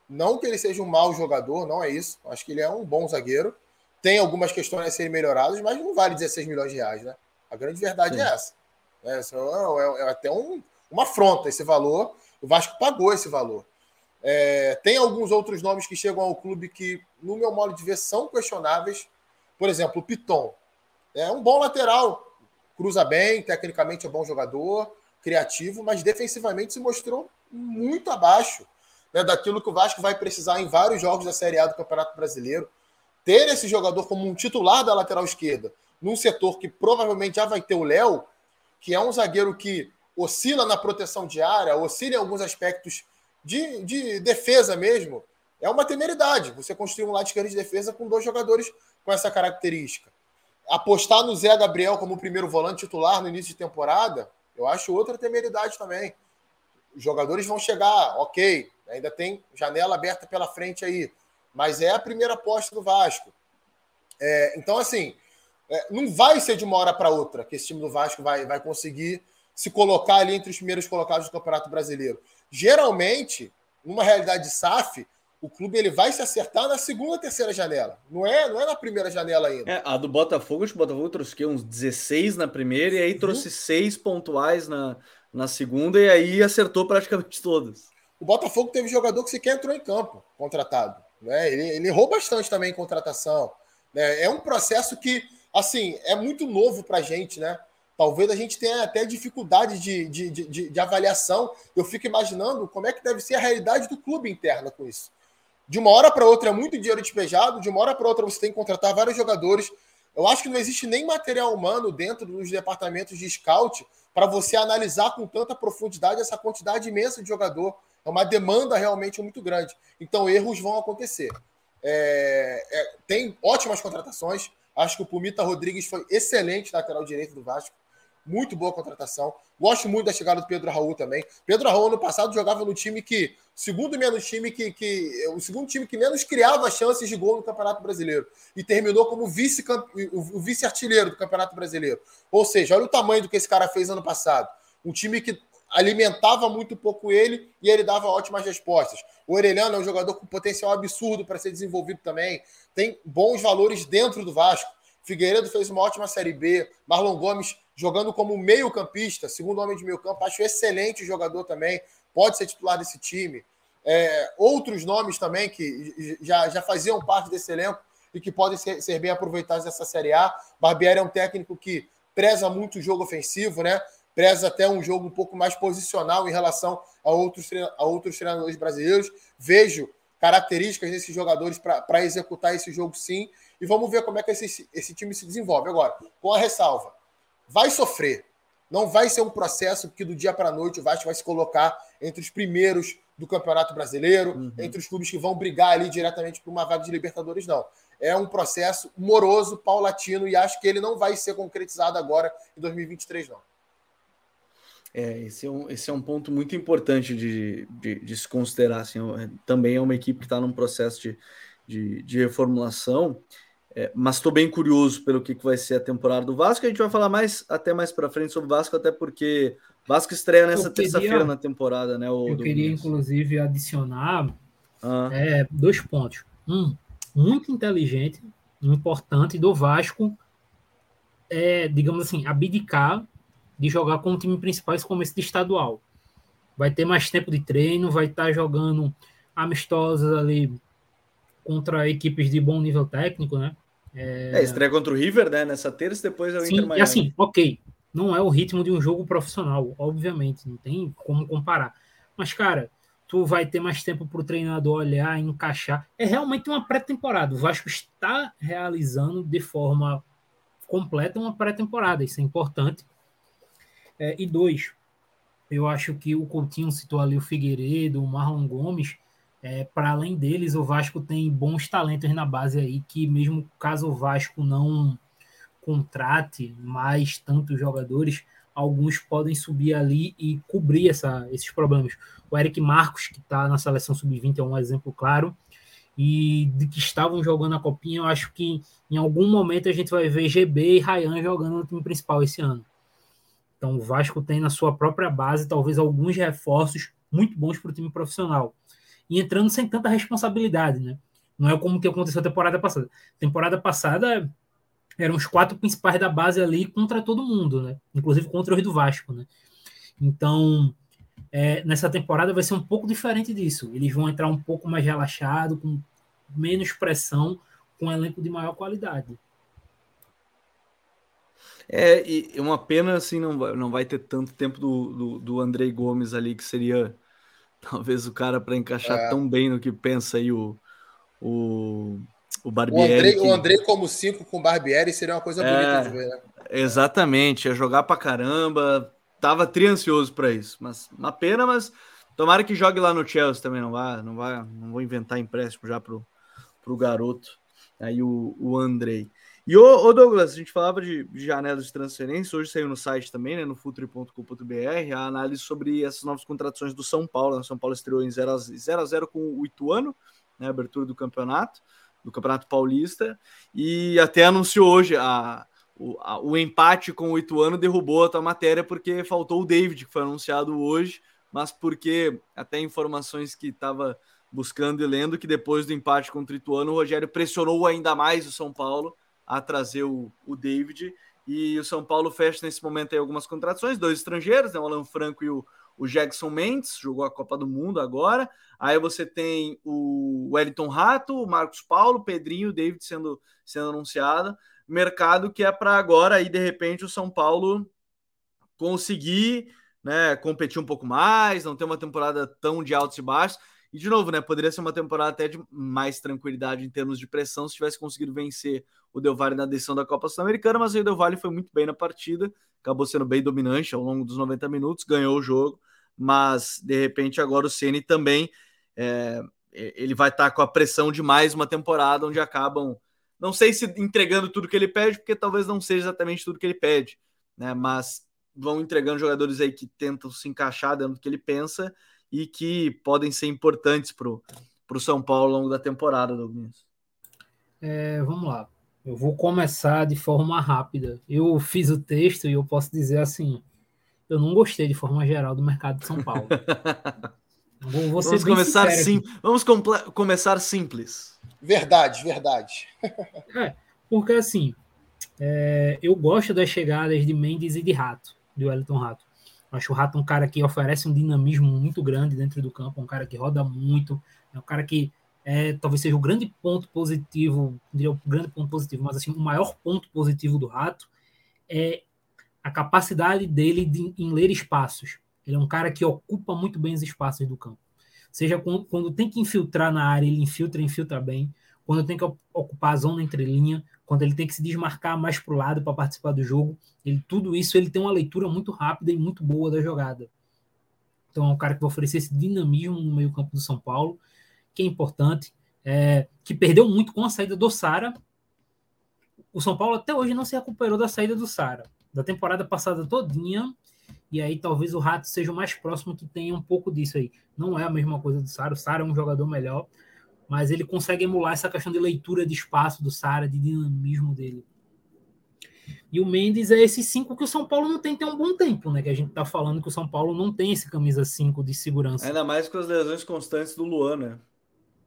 Não que ele seja um mau jogador, não é isso. Acho que ele é um bom zagueiro. Tem algumas questões a serem melhoradas, mas não vale 16 milhões de reais, né? A grande verdade Sim. é essa. É, é, é até um, uma afronta esse valor. O Vasco pagou esse valor. É, tem alguns outros nomes que chegam ao clube que, no meu modo de ver, são questionáveis. Por exemplo, o Piton. É um bom lateral, cruza bem, tecnicamente é bom jogador criativo, mas defensivamente se mostrou muito abaixo né, daquilo que o Vasco vai precisar em vários jogos da Série A do Campeonato Brasileiro. Ter esse jogador como um titular da lateral esquerda, num setor que provavelmente já vai ter o Léo, que é um zagueiro que oscila na proteção diária, oscila em alguns aspectos de, de defesa mesmo, é uma temeridade. Você construir um lado de defesa com dois jogadores com essa característica. Apostar no Zé Gabriel como primeiro volante titular no início de temporada, eu acho outra temeridade também. Os jogadores vão chegar, ok, ainda tem janela aberta pela frente aí, mas é a primeira aposta do Vasco. É, então, assim, é, não vai ser de uma hora para outra que esse time do Vasco vai, vai conseguir se colocar ali entre os primeiros colocados do Campeonato Brasileiro. Geralmente, numa realidade de SAF, o clube ele vai se acertar na segunda, terceira janela. Não é, não é na primeira janela ainda. É, a do Botafogo, acho que o Botafogo trouxe que, uns 16 na primeira e aí trouxe uhum. seis pontuais na, na segunda e aí acertou praticamente todas. O Botafogo teve jogador que sequer entrou em campo, contratado. Né? Ele, ele errou bastante também em contratação. Né? É um processo que, assim, é muito novo para a gente, né? Talvez a gente tenha até dificuldade de, de, de, de avaliação. Eu fico imaginando como é que deve ser a realidade do clube interna com isso. De uma hora para outra é muito dinheiro despejado, de uma hora para outra você tem que contratar vários jogadores. Eu acho que não existe nem material humano dentro dos departamentos de scout para você analisar com tanta profundidade essa quantidade imensa de jogador. É uma demanda realmente muito grande. Então, erros vão acontecer. É, é, tem ótimas contratações. Acho que o Pumita Rodrigues foi excelente lateral direito do Vasco. Muito boa contratação. Gosto muito da chegada do Pedro Raul também. Pedro Raul, ano passado, jogava no time que. Segundo menos time que, que. O segundo time que menos criava chances de gol no Campeonato Brasileiro. E terminou como vice, o vice-artilheiro do Campeonato Brasileiro. Ou seja, olha o tamanho do que esse cara fez ano passado. Um time que alimentava muito pouco ele e ele dava ótimas respostas. O Orelhano é um jogador com potencial absurdo para ser desenvolvido também. Tem bons valores dentro do Vasco. Figueiredo fez uma ótima Série B. Marlon Gomes jogando como meio-campista, segundo homem de meio campo, acho excelente jogador também. Pode ser titular desse time. É, outros nomes também que já, já faziam parte desse elenco e que podem ser, ser bem aproveitados nessa Série A. Barbieri é um técnico que preza muito o jogo ofensivo, né? preza até um jogo um pouco mais posicional em relação a outros, a outros treinadores brasileiros. Vejo características desses jogadores para executar esse jogo sim. E vamos ver como é que esse, esse time se desenvolve. Agora, com a ressalva, vai sofrer. Não vai ser um processo que do dia para a noite o Vasco vai se colocar entre os primeiros do Campeonato Brasileiro, uhum. entre os clubes que vão brigar ali diretamente por uma vaga de Libertadores, não. É um processo moroso, paulatino, e acho que ele não vai ser concretizado agora em 2023, não. É, esse é um, esse é um ponto muito importante de, de, de se considerar. Assim, é, também é uma equipe que está num processo de, de, de reformulação, é, mas estou bem curioso pelo que, que vai ser a temporada do Vasco. A gente vai falar mais até mais para frente sobre o Vasco, até porque Vasco estreia nessa terça-feira na temporada, né? Eu queria, inclusive, adicionar ah. é, dois pontos. Um, muito inteligente, importante do Vasco, é, digamos assim, abdicar de jogar com o time principal esse começo de estadual. Vai ter mais tempo de treino, vai estar tá jogando amistosos ali contra equipes de bom nível técnico, né? É, é estreia contra o River, né? Nessa terça, depois é o Sim, Inter Miami. E assim, ok, não é o ritmo de um jogo profissional, obviamente, não tem como comparar. Mas, cara, tu vai ter mais tempo para o treinador olhar, encaixar. É realmente uma pré-temporada. O Vasco está realizando de forma completa uma pré-temporada, isso é importante. É, e dois, eu acho que o Coutinho citou ali o Figueiredo, o Marlon Gomes. É, para além deles, o Vasco tem bons talentos na base aí, que mesmo caso o Vasco não contrate mais tantos jogadores, alguns podem subir ali e cobrir essa, esses problemas. O Eric Marcos, que está na seleção sub-20, é um exemplo claro. E de que estavam jogando a copinha, eu acho que em algum momento a gente vai ver GB e Ryan jogando no time principal esse ano. Então o Vasco tem na sua própria base talvez alguns reforços muito bons para o time profissional. E entrando sem tanta responsabilidade, né? Não é como que aconteceu a temporada passada. Temporada passada eram os quatro principais da base ali contra todo mundo, né? Inclusive contra os do Vasco, né? Então, é, nessa temporada vai ser um pouco diferente disso. Eles vão entrar um pouco mais relaxado, com menos pressão, com um elenco de maior qualidade. É, e uma pena assim, não vai, não vai ter tanto tempo do, do, do Andrei Gomes ali, que seria talvez o cara para encaixar é. tão bem no que pensa aí o, o, o Barbieri. O Andrei, que... o Andrei como cinco com o Barbieri seria uma coisa é, bonita de ver, né? Exatamente, ia jogar para caramba. Tava triansioso para isso, mas uma pena, mas tomara que jogue lá no Chelsea também, não vai, não vai, não vou inventar empréstimo já pro, pro garoto. Aí o, o Andrei. E o, o, Douglas, a gente falava de, de janelas de transferência, hoje saiu no site também, né, no futuri.com.br, a análise sobre essas novas contratações do São Paulo. O né, São Paulo estreou em 0 a 0 com o Ituano, né, abertura do campeonato, do Campeonato Paulista, e até anunciou hoje a, o, a, o empate com o Ituano derrubou a tua matéria porque faltou o David, que foi anunciado hoje, mas porque até informações que estava buscando e lendo que depois do empate contra o Ituano, o Rogério pressionou ainda mais o São Paulo a trazer o, o David. E o São Paulo fecha nesse momento aí algumas contratações, dois estrangeiros, né, o Alan Franco e o, o Jackson Mendes, jogou a Copa do Mundo agora. Aí você tem o Wellington Rato, o Marcos Paulo, Pedrinho, o David sendo, sendo anunciado. Mercado que é para agora aí, de repente, o São Paulo conseguir né, competir um pouco mais, não ter uma temporada tão de altos e baixos. E de novo, né? Poderia ser uma temporada até de mais tranquilidade em termos de pressão se tivesse conseguido vencer o Del Valle na decisão da Copa Sul-Americana, mas o Del Valle foi muito bem na partida, acabou sendo bem dominante ao longo dos 90 minutos, ganhou o jogo, mas de repente agora o Ceni também é, ele vai estar tá com a pressão de mais uma temporada onde acabam, não sei se entregando tudo que ele pede, porque talvez não seja exatamente tudo que ele pede, né? Mas vão entregando jogadores aí que tentam se encaixar dentro do que ele pensa e que podem ser importantes para o São Paulo ao longo da temporada, Douglas. É, vamos lá. Eu vou começar de forma rápida. Eu fiz o texto e eu posso dizer assim: eu não gostei de forma geral do mercado de São Paulo. Vou, vou Vamos começar sim. Vamos começar simples. Verdade, verdade. é, porque assim, é, eu gosto das chegadas de Mendes e de Rato, de Wellington Rato. Acho o Rato um cara que oferece um dinamismo muito grande dentro do campo, um cara que roda muito, é um cara que é, talvez seja o grande ponto positivo, diria o grande ponto positivo, mas assim, o maior ponto positivo do Rato é a capacidade dele de, em ler espaços. Ele é um cara que ocupa muito bem os espaços do campo. Seja quando, quando tem que infiltrar na área, ele infiltra, infiltra bem. Quando tem que ocupar a zona entre linha, quando ele tem que se desmarcar mais para o lado para participar do jogo, ele tudo isso ele tem uma leitura muito rápida e muito boa da jogada. Então é um cara que vai oferecer esse dinamismo no meio campo do São Paulo, que é importante, é, que perdeu muito com a saída do Sara. O São Paulo até hoje não se recuperou da saída do Sara da temporada passada todinha. E aí talvez o Rato seja o mais próximo que tenha um pouco disso aí. Não é a mesma coisa do Sara. O Sara é um jogador melhor, mas ele consegue emular essa questão de leitura de espaço do Sara, de dinamismo dele. E o Mendes é esse 5 que o São Paulo não tem tem um bom tempo, né? Que a gente tá falando que o São Paulo não tem esse camisa 5 de segurança. Ainda mais com as lesões constantes do Luan, né?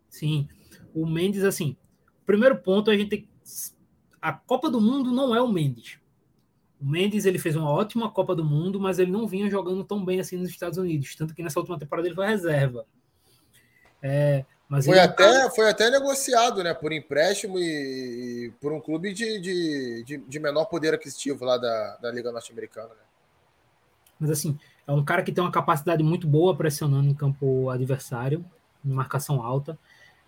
Sim. O Mendes, assim, primeiro ponto, a gente tem. A Copa do Mundo não é o Mendes. O Mendes ele fez uma ótima Copa do Mundo, mas ele não vinha jogando tão bem assim nos Estados Unidos, tanto que nessa última temporada ele foi reserva. É, mas foi, até, foi até negociado né, por empréstimo e, e por um clube de, de, de, de, menor poder aquisitivo lá da, da Liga Norte-Americana. Né? Mas assim, é um cara que tem uma capacidade muito boa pressionando em campo adversário, em marcação alta.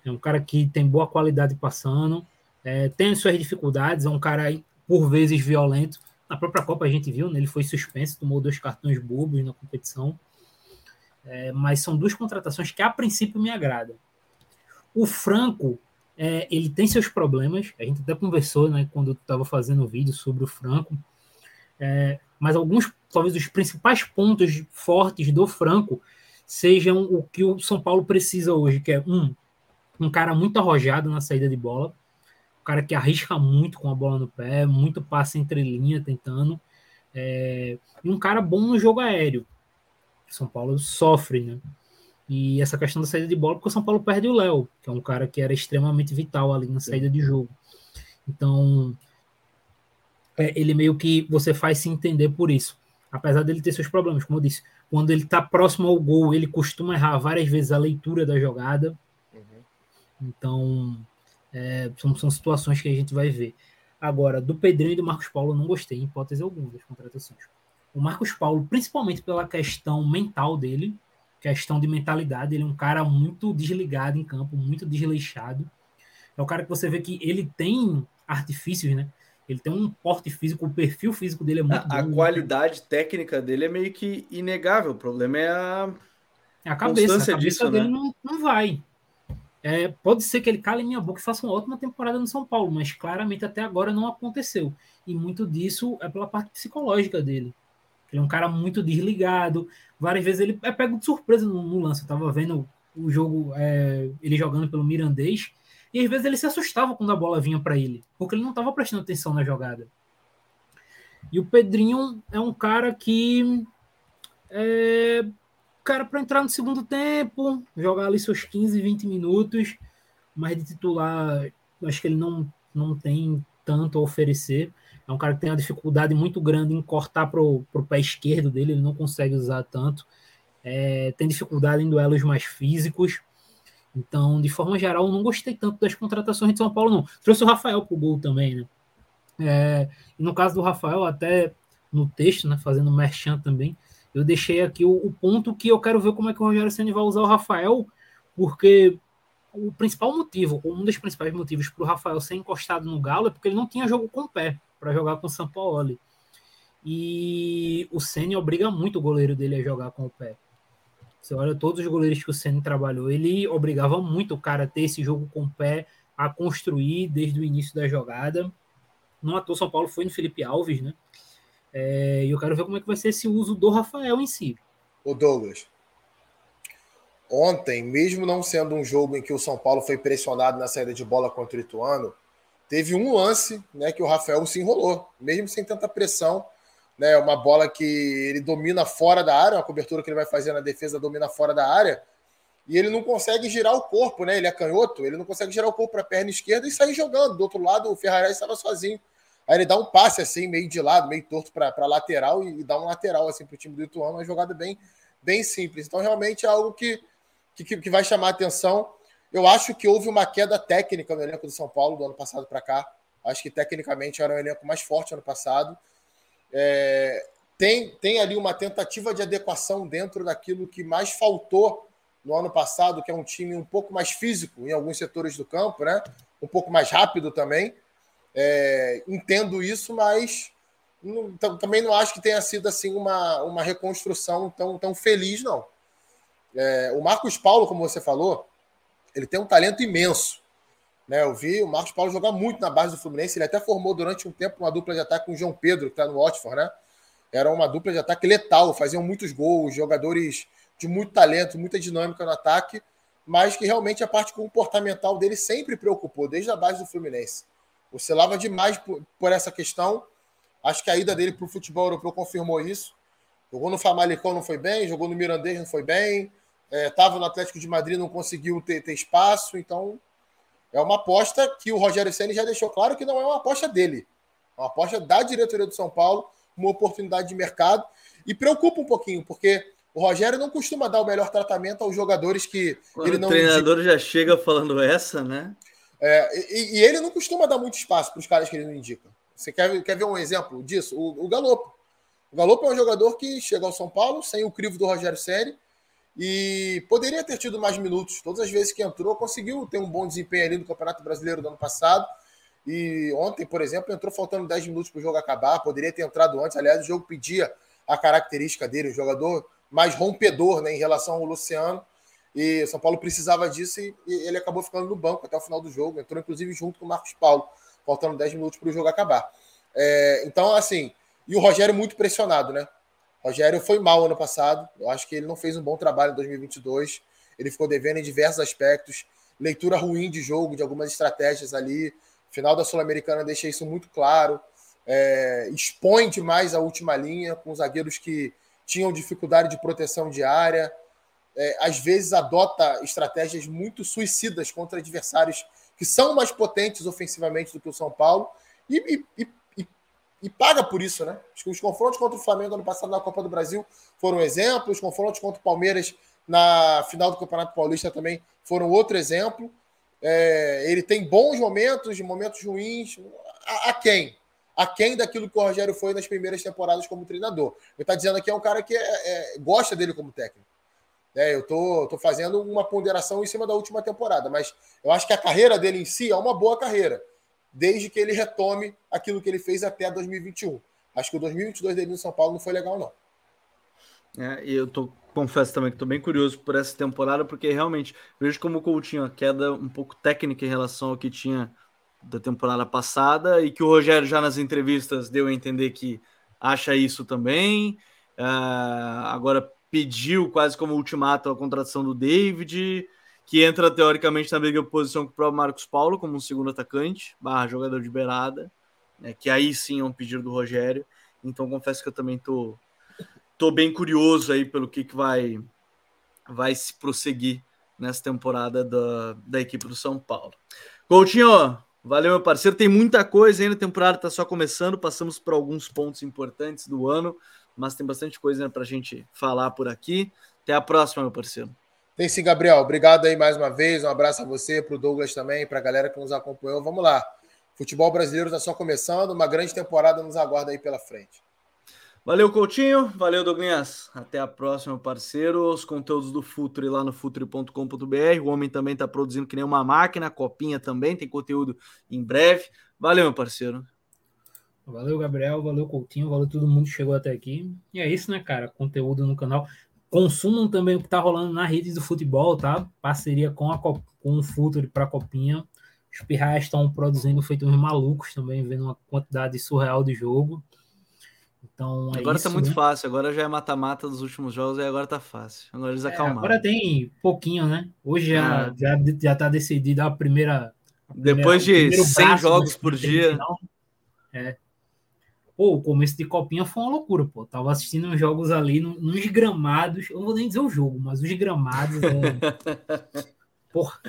É um cara que tem boa qualidade passando, é, tem suas dificuldades, é um cara por vezes violento, na própria Copa a gente viu, né, ele foi suspenso, tomou dois cartões bobos na competição. É, mas são duas contratações que a princípio me agradam. O Franco, é, ele tem seus problemas, a gente até conversou né, quando estava fazendo o vídeo sobre o Franco, é, mas alguns, talvez os principais pontos fortes do Franco sejam o que o São Paulo precisa hoje, que é um, um cara muito arrojado na saída de bola, cara que arrisca muito com a bola no pé, muito passe entre linha tentando. É, e um cara bom no jogo aéreo. São Paulo sofre, né? E essa questão da saída de bola, porque o São Paulo perde o Léo, que é um cara que era extremamente vital ali na saída de jogo. Então, é, ele meio que você faz se entender por isso. Apesar dele ter seus problemas, como eu disse, quando ele está próximo ao gol, ele costuma errar várias vezes a leitura da jogada. Uhum. Então, é, são, são situações que a gente vai ver. Agora, do Pedrinho e do Marcos Paulo, eu não gostei, em hipótese alguma, das contratações. O Marcos Paulo, principalmente pela questão mental dele, questão de mentalidade, ele é um cara muito desligado em campo, muito desleixado. É o cara que você vê que ele tem artifícios, né? Ele tem um porte físico, o perfil físico dele é muito a, bom. A qualidade técnica dele é meio que inegável. O problema é a, é a cabeça. A cabeça disso, dele né? não, não vai. É, pode ser que ele cale minha boca e faça uma ótima temporada no São Paulo, mas claramente até agora não aconteceu. E muito disso é pela parte psicológica dele. Ele é um cara muito desligado. Várias vezes ele é pego de surpresa no, no lance. Eu tava vendo o jogo, é, ele jogando pelo Mirandês, e às vezes ele se assustava quando a bola vinha para ele, porque ele não estava prestando atenção na jogada. E o Pedrinho é um cara que é, cara para entrar no segundo tempo, jogar ali seus 15, 20 minutos, mas de titular, acho que ele não, não tem tanto a oferecer. É um cara que tem uma dificuldade muito grande em cortar para o pé esquerdo dele, ele não consegue usar tanto. É, tem dificuldade em duelos mais físicos. Então, de forma geral, eu não gostei tanto das contratações de São Paulo, não. Trouxe o Rafael para o gol também, né? É, no caso do Rafael, até no texto, né, fazendo merchan também, eu deixei aqui o, o, ponto que eu quero ver como é que o Rogério Senna vai usar o Rafael, porque o principal motivo, um dos principais motivos para o Rafael ser encostado no Galo é porque ele não tinha jogo com o pé para jogar com o São Paulo. E o Senna obriga muito o goleiro dele a jogar com o pé. Você olha todos os goleiros que o Senna trabalhou, ele obrigava muito o cara a ter esse jogo com o pé, a construir desde o início da jogada. No ator São Paulo foi no Felipe Alves, né? É, e eu quero ver como é que vai ser esse uso do Rafael em si. O Douglas. Ontem, mesmo não sendo um jogo em que o São Paulo foi pressionado na saída de bola contra o Ituano, teve um lance né, que o Rafael se enrolou, mesmo sem tanta pressão. né? Uma bola que ele domina fora da área, uma cobertura que ele vai fazer na defesa domina fora da área, e ele não consegue girar o corpo, né? Ele é canhoto, ele não consegue girar o corpo para a perna esquerda e sair jogando. Do outro lado, o Ferrari estava sozinho. Aí ele dá um passe assim, meio de lado, meio torto para lateral e, e, dá um lateral assim para o time do Ituano, uma jogada bem, bem simples. Então, realmente é algo que, que, que vai chamar a atenção. Eu acho que houve uma queda técnica no elenco do São Paulo do ano passado para cá. Acho que tecnicamente era um elenco mais forte ano passado. É, tem, tem ali uma tentativa de adequação dentro daquilo que mais faltou no ano passado, que é um time um pouco mais físico em alguns setores do campo, né? Um pouco mais rápido também. É, entendo isso, mas não, também não acho que tenha sido assim uma, uma reconstrução tão, tão feliz, não. É, o Marcos Paulo, como você falou, ele tem um talento imenso. Né? Eu vi o Marcos Paulo jogar muito na base do Fluminense. Ele até formou durante um tempo uma dupla de ataque com o João Pedro, que está no Watford, né? Era uma dupla de ataque letal, faziam muitos gols, jogadores de muito talento, muita dinâmica no ataque, mas que realmente a parte comportamental dele sempre preocupou, desde a base do Fluminense. Oscilava demais por, por essa questão. Acho que a ida dele para o futebol europeu confirmou isso. Jogou no Famalicão, não foi bem, jogou no Mirandês, não foi bem, estava é, no Atlético de Madrid, não conseguiu ter, ter, espaço. Então, é uma aposta que o Rogério Senna já deixou claro que não é uma aposta dele. É uma aposta da diretoria do São Paulo, uma oportunidade de mercado. E preocupa um pouquinho, porque o Rogério não costuma dar o melhor tratamento aos jogadores que Quando ele não. O treinador indica. já chega falando essa, né? É, e, e, ele não costuma dar muito espaço para os caras que ele não indica. Você quer, quer ver um exemplo disso? O, o Galopo. O Galopo é um jogador que chega ao São Paulo sem o crivo do Rogério Ceni e poderia ter tido mais minutos. Todas as vezes que entrou, conseguiu ter um bom desempenho ali no Campeonato Brasileiro do ano passado. E ontem, por exemplo, entrou faltando 10 minutos para o jogo acabar. Poderia ter entrado antes. Aliás, o jogo pedia a característica dele, um jogador mais rompedor né, em relação ao Luciano. E São Paulo precisava disso e, ele acabou ficando no banco até o final do jogo. Entrou, inclusive, junto com o Marcos Paulo, faltando 10 minutos para o jogo acabar. É, então, assim, e o Rogério muito pressionado, né? Rogério foi mal ano passado. Eu acho que ele não fez um bom trabalho em 2022. Ele ficou devendo em diversos aspectos. Leitura ruim de jogo, de algumas estratégias ali. Final da Sul-Americana deixa isso muito claro. É, expõe demais a última linha com zagueiros que tinham dificuldade de proteção diária, é, às vezes adota estratégias muito suicidas contra adversários que são mais potentes ofensivamente do que o São Paulo e, e, e, e paga por isso, né? Os confrontos contra o Flamengo ano passado na Copa do Brasil foram exemplo, os confrontos contra o Palmeiras na final do Campeonato Paulista também foram outro exemplo. É, ele tem bons momentos, momentos ruins. A, a quem? aquém daquilo que o Rogério foi nas primeiras temporadas como treinador. Ele está dizendo aqui é um cara que é, é, gosta dele como técnico. É, eu tô, tô fazendo uma ponderação em cima da última temporada, mas eu acho que a carreira dele em si é uma boa carreira, desde que ele retome aquilo que ele fez até 2021. Acho que o 2022 dele no São Paulo não foi legal, não. É, e eu tô, confesso também que estou bem curioso por essa temporada, porque realmente vejo como o Coutinho a queda um pouco técnica em relação ao que tinha da temporada passada e que o Rogério já nas entrevistas deu a entender que acha isso também. Uh, agora pediu quase como ultimato a contratação do David, que entra teoricamente na mesma posição que o próprio Marcos Paulo, como um segundo atacante, barra jogador de beirada, né, que aí sim é um pedido do Rogério. Então confesso que eu também tô, tô bem curioso aí pelo que, que vai, vai se prosseguir nessa temporada da, da equipe do São Paulo. Coutinho, Valeu, meu parceiro. Tem muita coisa ainda, a temporada está só começando. Passamos por alguns pontos importantes do ano, mas tem bastante coisa para a gente falar por aqui. Até a próxima, meu parceiro. Tem sim, Gabriel. Obrigado aí mais uma vez. Um abraço a você, para o Douglas também, para a galera que nos acompanhou. Vamos lá. Futebol brasileiro está só começando, uma grande temporada nos aguarda aí pela frente. Valeu, Coutinho. Valeu, Douglas. Até a próxima, parceiro. Os conteúdos do Futre lá no futre.com.br. O homem também está produzindo que nem uma máquina. Copinha também tem conteúdo em breve. Valeu, meu parceiro. Valeu, Gabriel. Valeu, Coutinho. Valeu todo mundo que chegou até aqui. E é isso, né, cara? Conteúdo no canal. Consumam também o que tá rolando na rede do futebol, tá? Parceria com, a, com o Futre para Copinha. Os pirrais estão produzindo feito uns malucos também, vendo uma quantidade surreal de jogo. Então, é agora isso, tá muito né? fácil, agora já é mata-mata dos últimos jogos e agora tá fácil. Agora eles é, acalmaram. Agora tem pouquinho, né? Hoje já, é. já, já tá decidida a primeira. A Depois de 100 jogos por dia. É. Pô, o começo de copinha foi uma loucura, pô. Tava assistindo uns jogos ali nos gramados. Eu não vou nem dizer o jogo, mas os gramados. É... Porra.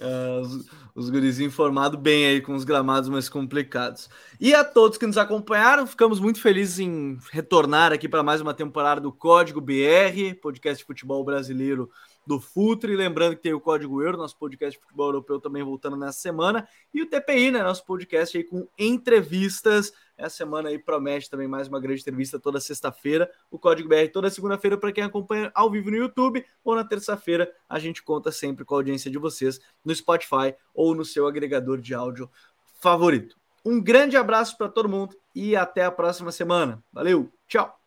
Uh, os, os guris informados bem aí com os gramados mais complicados. E a todos que nos acompanharam, ficamos muito felizes em retornar aqui para mais uma temporada do Código BR, podcast de futebol brasileiro do Futre. Lembrando que tem o Código Euro, nosso podcast de futebol europeu também voltando nessa semana. E o TPI, né? Nosso podcast aí com entrevistas. Essa semana aí promete também mais uma grande entrevista toda sexta-feira. O Código BR toda segunda-feira para quem acompanha ao vivo no YouTube. Ou na terça-feira a gente conta sempre com a audiência de vocês no Spotify ou no seu agregador de áudio favorito. Um grande abraço para todo mundo e até a próxima semana. Valeu, tchau!